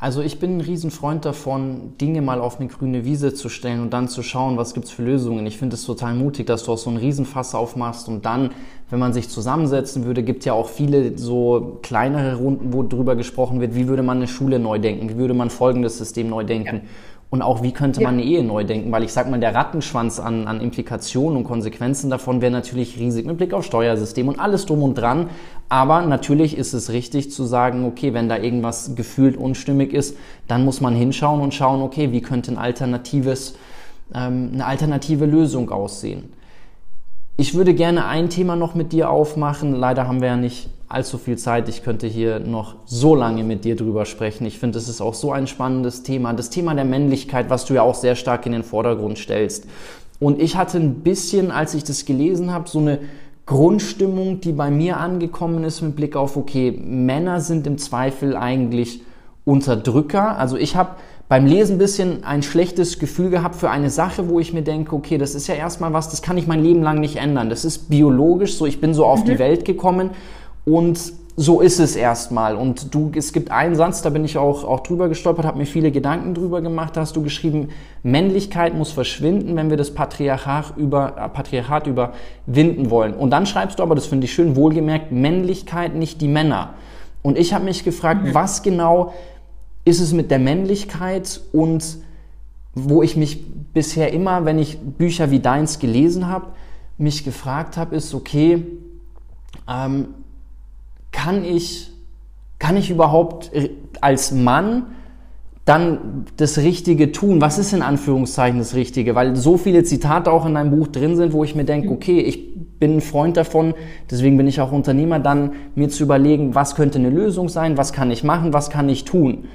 Also ich bin ein Riesenfreund davon, Dinge mal auf eine grüne Wiese zu stellen und dann zu schauen, was gibt's für Lösungen. Ich finde es total mutig, dass du auch so ein Riesenfass aufmachst und dann, wenn man sich zusammensetzen würde, gibt ja auch viele so kleinere Runden, wo drüber gesprochen wird, wie würde man eine Schule neu denken, wie würde man folgendes System neu denken. Ja. Und auch, wie könnte man ja. eine Ehe neu denken? Weil ich sag mal, der Rattenschwanz an, an Implikationen und Konsequenzen davon wäre natürlich riesig mit Blick auf Steuersystem und alles drum und dran. Aber natürlich ist es richtig zu sagen, okay, wenn da irgendwas gefühlt unstimmig ist, dann muss man hinschauen und schauen, okay, wie könnte ein alternatives, ähm, eine alternative Lösung aussehen. Ich würde gerne ein Thema noch mit dir aufmachen. Leider haben wir ja nicht allzu viel Zeit. Ich könnte hier noch so lange mit dir drüber sprechen. Ich finde, es ist auch so ein spannendes Thema. Das Thema der Männlichkeit, was du ja auch sehr stark in den Vordergrund stellst. Und ich hatte ein bisschen, als ich das gelesen habe, so eine Grundstimmung, die bei mir angekommen ist mit Blick auf, okay, Männer sind im Zweifel eigentlich Unterdrücker. Also ich habe beim Lesen ein bisschen ein schlechtes Gefühl gehabt für eine Sache, wo ich mir denke, okay, das ist ja erstmal was, das kann ich mein Leben lang nicht ändern. Das ist biologisch so, ich bin so auf mhm. die Welt gekommen und so ist es erstmal. Und du, es gibt einen Satz, da bin ich auch, auch drüber gestolpert, habe mir viele Gedanken drüber gemacht. Da hast du geschrieben, Männlichkeit muss verschwinden, wenn wir das Patriarchat, über, äh, Patriarchat überwinden wollen. Und dann schreibst du aber, das finde ich schön, wohlgemerkt, Männlichkeit, nicht die Männer. Und ich habe mich gefragt, mhm. was genau ist es mit der Männlichkeit und wo ich mich bisher immer, wenn ich Bücher wie deins gelesen habe, mich gefragt habe, ist, okay, ähm, kann ich, kann ich überhaupt als Mann dann das Richtige tun? Was ist in Anführungszeichen das Richtige? Weil so viele Zitate auch in deinem Buch drin sind, wo ich mir denke, okay, ich bin ein Freund davon, deswegen bin ich auch Unternehmer, dann mir zu überlegen, was könnte eine Lösung sein, was kann ich machen, was kann ich tun?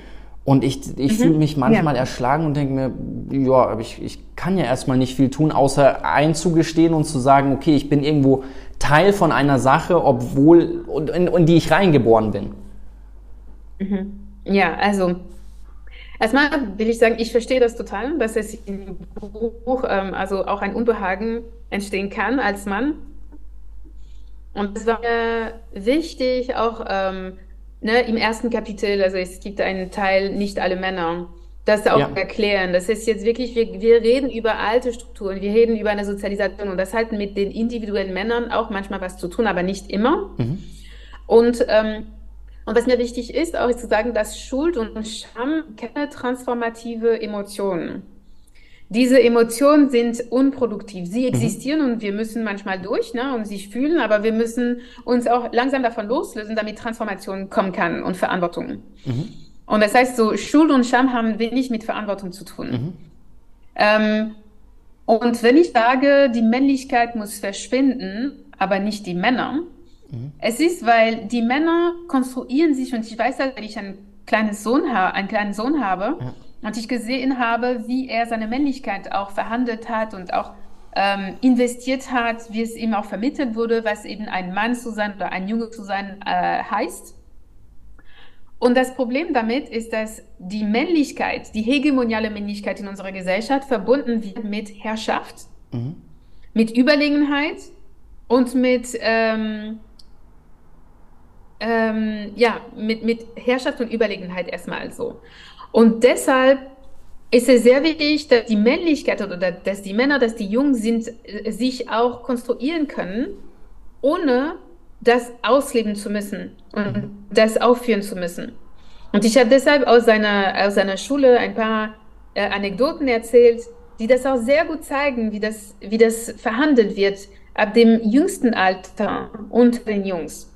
Und ich, ich mhm. fühle mich manchmal ja. erschlagen und denke mir, ja, ich, ich kann ja erstmal nicht viel tun, außer einzugestehen und zu sagen, okay, ich bin irgendwo Teil von einer Sache, obwohl, und in, in die ich reingeboren bin. Mhm. Ja, also erstmal will ich sagen, ich verstehe das total, dass es im Buch ähm, also auch ein Unbehagen entstehen kann als Mann. Und es war mir wichtig, auch ähm, ne, im ersten Kapitel, also es gibt einen Teil, nicht alle Männer, das auch ja. erklären. Das ist jetzt wirklich, wir, wir reden über alte Strukturen, wir reden über eine Sozialisation und das hat mit den individuellen Männern auch manchmal was zu tun, aber nicht immer. Mhm. Und, ähm, und was mir wichtig ist, auch ist zu sagen, dass Schuld und Scham keine transformative Emotionen. Diese Emotionen sind unproduktiv. Sie mhm. existieren mhm. und wir müssen manchmal durch ne, und sie fühlen, aber wir müssen uns auch langsam davon loslösen, damit Transformation kommen kann und Verantwortung. Mhm. Und das heißt, so Schuld und Scham haben wenig mit Verantwortung zu tun. Mhm. Ähm, und wenn ich sage, die Männlichkeit muss verschwinden, aber nicht die Männer, mhm. es ist, weil die Männer konstruieren sich, und ich weiß, dass wenn ich einen kleinen Sohn, einen kleinen Sohn habe, ja und ich gesehen habe, wie er seine Männlichkeit auch verhandelt hat und auch ähm, investiert hat, wie es ihm auch vermittelt wurde, was eben ein Mann zu sein oder ein Junge zu sein äh, heißt. Und das Problem damit ist, dass die Männlichkeit, die hegemoniale Männlichkeit in unserer Gesellschaft verbunden wird mit Herrschaft, mhm. mit Überlegenheit und mit, ähm, ähm, ja, mit, mit Herrschaft und Überlegenheit erstmal so. Und deshalb ist es sehr wichtig, dass die Männlichkeit oder dass die Männer, dass die Jungen sind, äh, sich auch konstruieren können, ohne das ausleben zu müssen und das aufführen zu müssen. Und ich habe deshalb aus seiner, aus seiner Schule ein paar äh, Anekdoten erzählt, die das auch sehr gut zeigen, wie das, wie das verhandelt wird ab dem jüngsten Alter unter den Jungs.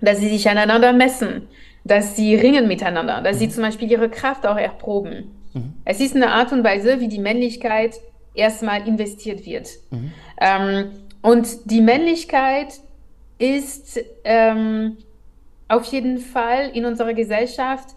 Dass sie sich aneinander messen, dass sie ringen miteinander, dass sie mhm. zum Beispiel ihre Kraft auch erproben. Mhm. Es ist eine Art und Weise, wie die Männlichkeit erstmal investiert wird. Mhm. Ähm, und die Männlichkeit ist ähm, auf jeden Fall in unserer Gesellschaft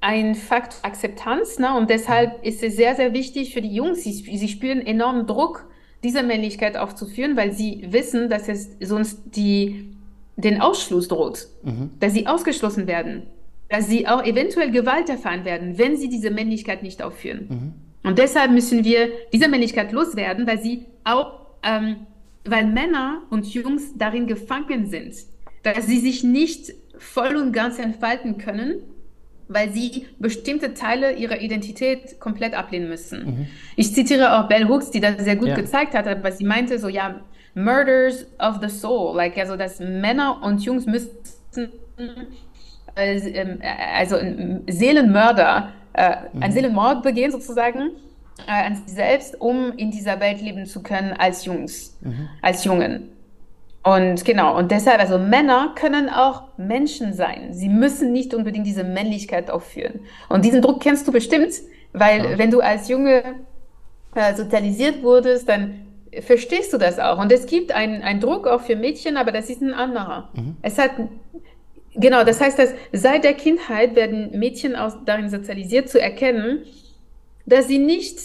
ein Fakt Akzeptanz. Ne? Und deshalb ist es sehr, sehr wichtig für die Jungs, sie, sie spüren enormen Druck, diese Männlichkeit aufzuführen, weil sie wissen, dass es sonst die, den Ausschluss droht, mhm. dass sie ausgeschlossen werden, dass sie auch eventuell Gewalt erfahren werden, wenn sie diese Männlichkeit nicht aufführen. Mhm. Und deshalb müssen wir diese Männlichkeit loswerden, weil sie auch, ähm, weil Männer und Jungs darin gefangen sind, dass sie sich nicht voll und ganz entfalten können weil sie bestimmte Teile ihrer Identität komplett ablehnen müssen. Mhm. Ich zitiere auch Bell Hooks, die das sehr gut ja. gezeigt hat, aber sie meinte so, ja, Murders of the Soul, like, also dass Männer und Jungs müssen, äh, also Seelenmörder, äh, mhm. ein Seelenmord begehen sozusagen, äh, an sich selbst, um in dieser Welt leben zu können als Jungs, mhm. als Jungen. Und genau, und deshalb, also Männer können auch Menschen sein. Sie müssen nicht unbedingt diese Männlichkeit aufführen. Und diesen Druck kennst du bestimmt, weil ja. wenn du als Junge äh, sozialisiert wurdest, dann verstehst du das auch. Und es gibt einen, einen Druck auch für Mädchen, aber das ist ein anderer. Mhm. Es hat, genau, das heißt, dass seit der Kindheit werden Mädchen auch darin sozialisiert zu erkennen, dass sie nicht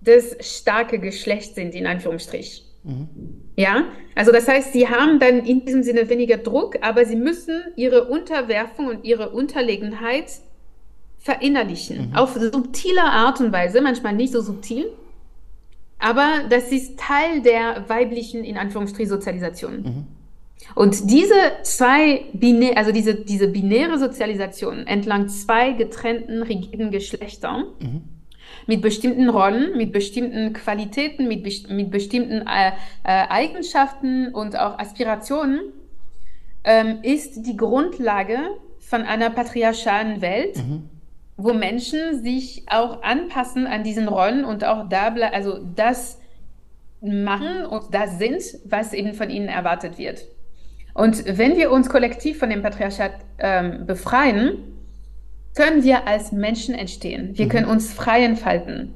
das starke Geschlecht sind, in Anführungsstrich. Mhm. Ja, also das heißt, sie haben dann in diesem Sinne weniger Druck, aber sie müssen ihre Unterwerfung und ihre Unterlegenheit verinnerlichen. Mhm. Auf subtile Art und Weise, manchmal nicht so subtil, aber das ist Teil der weiblichen, in Anführungsstrichen, Sozialisation. Mhm. Und diese zwei, binä also diese, diese binäre Sozialisation entlang zwei getrennten, rigiden Geschlechtern, mhm mit bestimmten Rollen, mit bestimmten Qualitäten, mit, mit bestimmten äh, äh, Eigenschaften und auch Aspirationen, ähm, ist die Grundlage von einer patriarchalen Welt, mhm. wo Menschen sich auch anpassen an diesen Rollen und auch da, also das machen und das sind, was eben von ihnen erwartet wird. Und wenn wir uns kollektiv von dem Patriarchat ähm, befreien, können wir als Menschen entstehen. Wir mhm. können uns frei entfalten.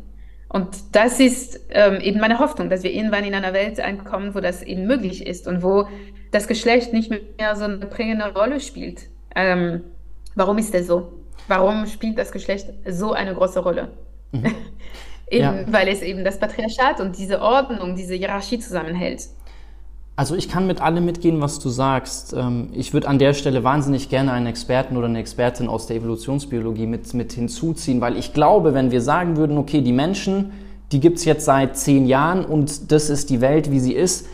Und das ist ähm, eben meine Hoffnung, dass wir irgendwann in einer Welt ankommen, wo das eben möglich ist und wo das Geschlecht nicht mehr so eine prägende Rolle spielt. Ähm, warum ist das so? Warum spielt das Geschlecht so eine große Rolle? Mhm. (laughs) eben, ja. Weil es eben das Patriarchat und diese Ordnung, diese Hierarchie zusammenhält. Also ich kann mit allem mitgehen, was du sagst. Ähm, ich würde an der Stelle wahnsinnig gerne einen Experten oder eine Expertin aus der Evolutionsbiologie mit, mit hinzuziehen, weil ich glaube, wenn wir sagen würden, okay, die Menschen, die gibt's jetzt seit zehn Jahren und das ist die Welt, wie sie ist,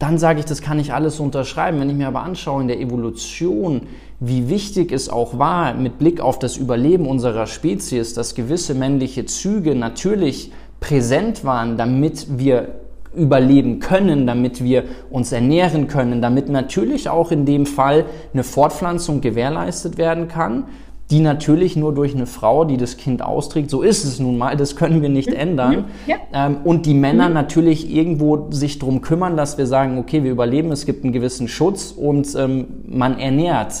dann sage ich, das kann ich alles unterschreiben. Wenn ich mir aber anschaue in der Evolution, wie wichtig es auch war, mit Blick auf das Überleben unserer Spezies, dass gewisse männliche Züge natürlich präsent waren, damit wir überleben können, damit wir uns ernähren können, damit natürlich auch in dem Fall eine Fortpflanzung gewährleistet werden kann, die natürlich nur durch eine Frau, die das Kind austrägt, so ist es nun mal, das können wir nicht mhm. ändern. Ja. Ähm, und die Männer mhm. natürlich irgendwo sich drum kümmern, dass wir sagen, okay, wir überleben, es gibt einen gewissen Schutz und ähm, man ernährt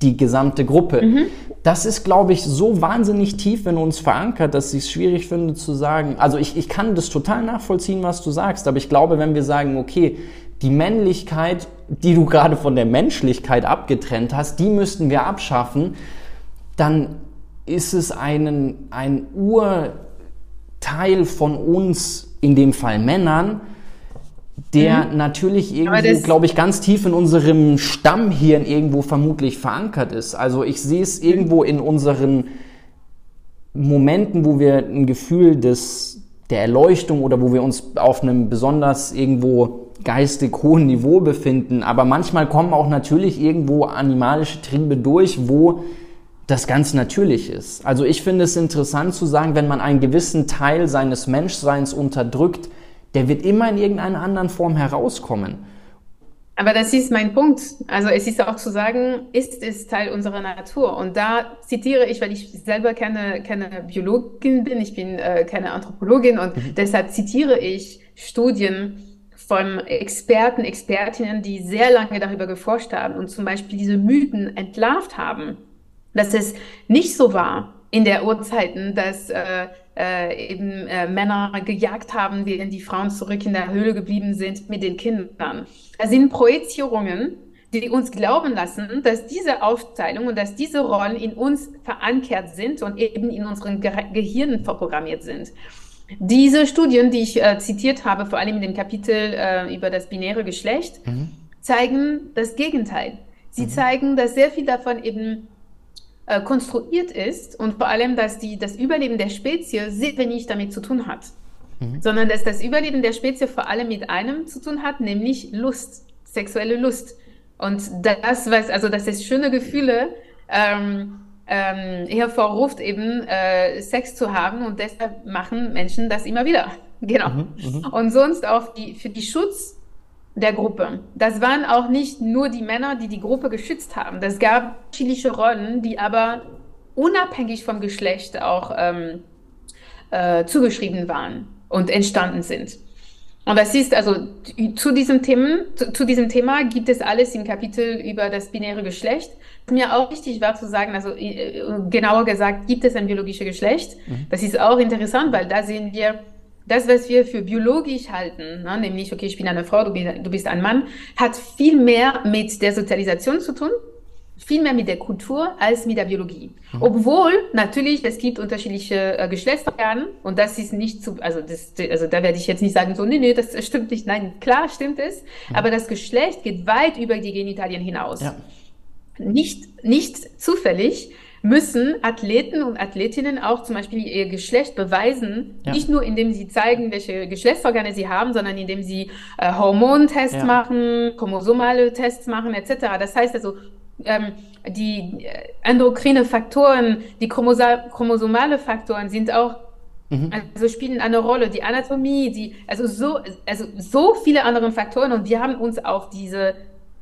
die gesamte Gruppe. Mhm. Das ist, glaube ich, so wahnsinnig tief in uns verankert, dass ich es schwierig finde zu sagen. Also ich, ich kann das total nachvollziehen, was du sagst, aber ich glaube, wenn wir sagen, okay, die Männlichkeit, die du gerade von der Menschlichkeit abgetrennt hast, die müssten wir abschaffen, dann ist es einen, ein Urteil von uns, in dem Fall Männern, der mhm. natürlich irgendwo, glaube ich, ganz tief in unserem Stammhirn irgendwo vermutlich verankert ist. Also ich sehe es irgendwo in unseren Momenten, wo wir ein Gefühl des, der Erleuchtung oder wo wir uns auf einem besonders irgendwo geistig hohen Niveau befinden. Aber manchmal kommen auch natürlich irgendwo animalische Triebe durch, wo das ganz natürlich ist. Also ich finde es interessant zu sagen, wenn man einen gewissen Teil seines Menschseins unterdrückt, der wird immer in irgendeiner anderen Form herauskommen. Aber das ist mein Punkt. Also es ist auch zu sagen, ist es Teil unserer Natur. Und da zitiere ich, weil ich selber keine, keine Biologin bin, ich bin äh, keine Anthropologin und mhm. deshalb zitiere ich Studien von Experten, Expertinnen, die sehr lange darüber geforscht haben und zum Beispiel diese Mythen entlarvt haben, dass es nicht so war in der Urzeiten, dass äh, äh, eben äh, Männer gejagt haben, während die Frauen zurück in der Höhle geblieben sind mit den Kindern. Das sind Projizierungen, die uns glauben lassen, dass diese Aufteilung und dass diese Rollen in uns verankert sind und eben in unseren Ge Gehirnen verprogrammiert sind. Diese Studien, die ich äh, zitiert habe, vor allem in dem Kapitel äh, über das binäre Geschlecht, mhm. zeigen das Gegenteil. Sie mhm. zeigen, dass sehr viel davon eben äh, konstruiert ist und vor allem, dass die, das Überleben der Spezie sehr wenig damit zu tun hat, mhm. sondern dass das Überleben der Spezie vor allem mit einem zu tun hat, nämlich Lust, sexuelle Lust. Und das, was, also dass es schöne Gefühle ähm, ähm, hervorruft, eben äh, Sex zu haben und deshalb machen Menschen das immer wieder. (laughs) Genau. Mhm, mhm, und sonst auch die, für die Schutz der Gruppe. Das waren auch nicht nur die Männer, die die Gruppe geschützt haben. Das gab unterschiedliche Rollen, die aber unabhängig vom Geschlecht auch ähm, äh, zugeschrieben waren und entstanden sind. Und das ist also zu diesem, Themen, zu, zu, diesem Thema gibt es alles im Kapitel über das binäre Geschlecht. Mir auch wichtig war zu sagen, also äh, genauer gesagt, gibt es ein biologisches Geschlecht. Mhm. Das ist auch interessant, weil da sehen wir, das, was wir für biologisch halten, ne, nämlich, okay, ich bin eine Frau, du bist, du bist ein Mann, hat viel mehr mit der Sozialisation zu tun, viel mehr mit der Kultur als mit der Biologie. Mhm. Obwohl natürlich es gibt unterschiedliche äh, Geschlechtsorgane und das ist nicht zu, also das, also da werde ich jetzt nicht sagen so, nee, nee, das stimmt nicht. Nein, klar stimmt es, mhm. aber das Geschlecht geht weit über die Genitalien hinaus. Ja. Nicht, nicht zufällig müssen Athleten und Athletinnen auch zum Beispiel ihr Geschlecht beweisen, ja. nicht nur indem sie zeigen, welche Geschlechtsorgane sie haben, sondern indem sie äh, Hormontests ja. machen, chromosomale Tests machen etc. Das heißt also, ähm, die äh, endokrine Faktoren, die chromosomale Faktoren sind auch mhm. also spielen eine Rolle, die Anatomie, die also so also so viele andere Faktoren und wir haben uns auf diese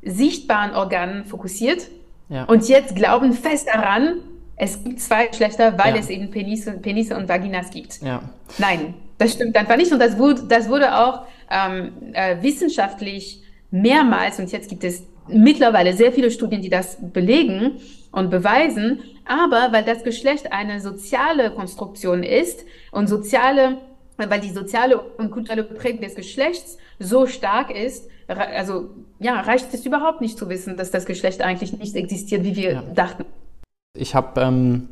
sichtbaren Organe fokussiert ja. Und jetzt glauben fest daran, es gibt zwei Geschlechter, weil ja. es eben Penisse, Penisse und Vaginas gibt. Ja. Nein, das stimmt einfach nicht. Und das wurde, das wurde auch ähm, äh, wissenschaftlich mehrmals, und jetzt gibt es mittlerweile sehr viele Studien, die das belegen und beweisen, aber weil das Geschlecht eine soziale Konstruktion ist und soziale, weil die soziale und kulturelle Prägung des Geschlechts so stark ist, also ja, reicht es überhaupt nicht zu wissen, dass das Geschlecht eigentlich nicht existiert, wie wir ja. dachten. Ich habe ähm,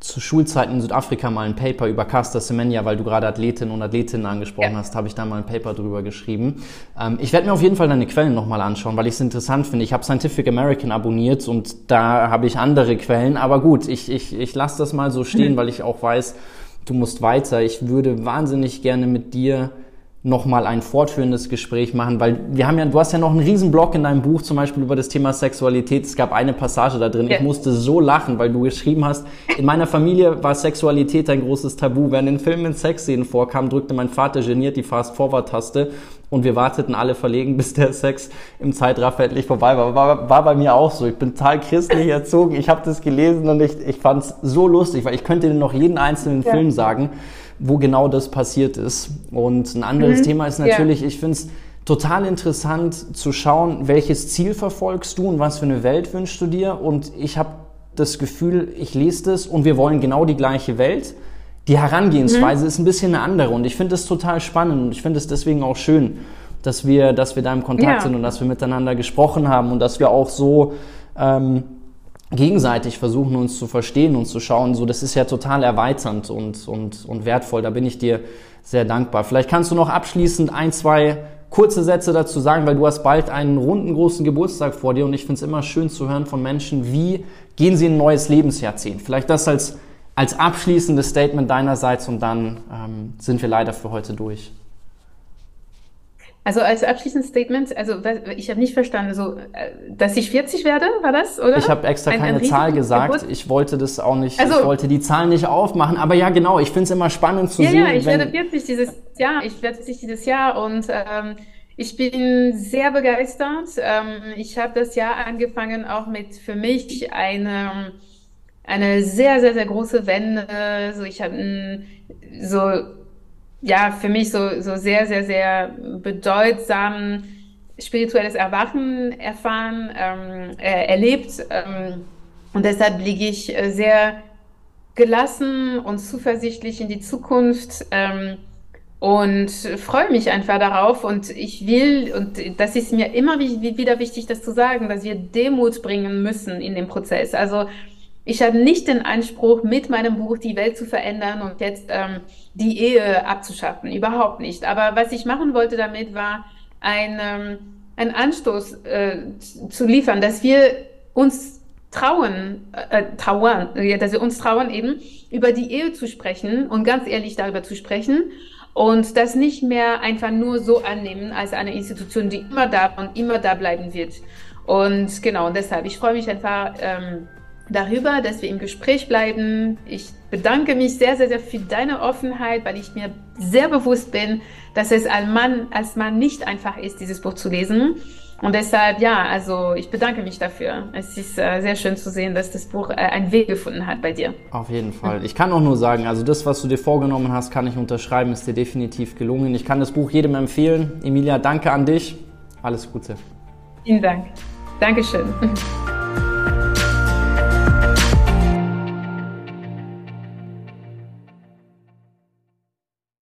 zu Schulzeiten in Südafrika mal ein Paper über Caster Semenya, weil du gerade Athletinnen und Athletinnen angesprochen ja. hast, habe ich da mal ein Paper drüber geschrieben. Ähm, ich werde mir auf jeden Fall deine Quellen nochmal anschauen, weil ich es interessant finde. Ich habe Scientific American abonniert und da habe ich andere Quellen. Aber gut, ich, ich, ich lasse das mal so stehen, mhm. weil ich auch weiß, du musst weiter. Ich würde wahnsinnig gerne mit dir nochmal ein fortführendes Gespräch machen, weil wir haben ja, du hast ja noch einen riesen Blog in deinem Buch zum Beispiel über das Thema Sexualität. Es gab eine Passage da drin. Ja. Ich musste so lachen, weil du geschrieben hast, in meiner Familie war Sexualität ein großes Tabu. Wenn in Filmen Sexszenen vorkam, drückte mein Vater geniert die Fast-Forward-Taste und wir warteten alle verlegen, bis der Sex im Zeitraffer endlich vorbei war. war. War bei mir auch so. Ich bin total christlich erzogen. Ich habe das gelesen und ich, ich fand es so lustig, weil ich könnte dir noch jeden einzelnen ja. Film sagen wo genau das passiert ist. Und ein anderes mhm. Thema ist natürlich, ja. ich finde es total interessant zu schauen, welches Ziel verfolgst du und was für eine Welt wünschst du dir. Und ich habe das Gefühl, ich lese das und wir wollen genau die gleiche Welt. Die Herangehensweise mhm. ist ein bisschen eine andere und ich finde es total spannend und ich finde es deswegen auch schön, dass wir, dass wir da im Kontakt ja. sind und dass wir miteinander gesprochen haben und dass wir auch so ähm, gegenseitig versuchen, uns zu verstehen und zu schauen, so, das ist ja total erweiternd und, und, und wertvoll. Da bin ich dir sehr dankbar. Vielleicht kannst du noch abschließend ein, zwei kurze Sätze dazu sagen, weil du hast bald einen runden großen Geburtstag vor dir und ich finde es immer schön zu hören von Menschen, wie gehen sie in ein neues Lebensjahrzehnt. Vielleicht das als, als abschließendes Statement deinerseits und dann ähm, sind wir leider für heute durch. Also als abschließendes Statement, also ich habe nicht verstanden, so, äh, dass ich 40 werde, war das, oder? Ich habe extra ein, keine ein Zahl gesagt. Geburt? Ich wollte das auch nicht, also, ich wollte die Zahlen nicht aufmachen, aber ja, genau, ich finde es immer spannend zu ja, sehen. Ja, ich werde 40 dieses Jahr, ich werde 40 dieses Jahr und ähm, Ich bin sehr begeistert. Ähm, ich habe das Jahr angefangen auch mit für mich eine, eine sehr, sehr, sehr große Wende. So, ich habe so, ja, für mich so, so sehr, sehr, sehr bedeutsam spirituelles Erwachen erfahren, ähm, äh, erlebt. Ähm, und deshalb liege ich äh, sehr gelassen und zuversichtlich in die Zukunft. Ähm, und freue mich einfach darauf. Und ich will, und das ist mir immer wieder wichtig, das zu sagen, dass wir Demut bringen müssen in dem Prozess. Also ich habe nicht den Anspruch, mit meinem Buch die Welt zu verändern und jetzt ähm, die Ehe abzuschaffen. Überhaupt nicht. Aber was ich machen wollte damit, war ein, ähm, ein Anstoß äh, zu liefern, dass wir uns trauen, äh, trauern, dass wir uns trauen, eben über die Ehe zu sprechen und ganz ehrlich darüber zu sprechen und das nicht mehr einfach nur so annehmen als eine Institution, die immer da und immer da bleiben wird. Und genau, deshalb, ich freue mich einfach ähm, darüber, dass wir im Gespräch bleiben. Ich bedanke mich sehr, sehr, sehr für deine Offenheit, weil ich mir sehr bewusst bin, dass es als Mann, als Mann nicht einfach ist, dieses Buch zu lesen. Und deshalb, ja, also ich bedanke mich dafür. Es ist äh, sehr schön zu sehen, dass das Buch äh, einen Weg gefunden hat bei dir. Auf jeden Fall. Ich kann auch nur sagen, also das, was du dir vorgenommen hast, kann ich unterschreiben, ist dir definitiv gelungen. Ich kann das Buch jedem empfehlen. Emilia, danke an dich. Alles Gute. Vielen Dank. Dankeschön. (laughs)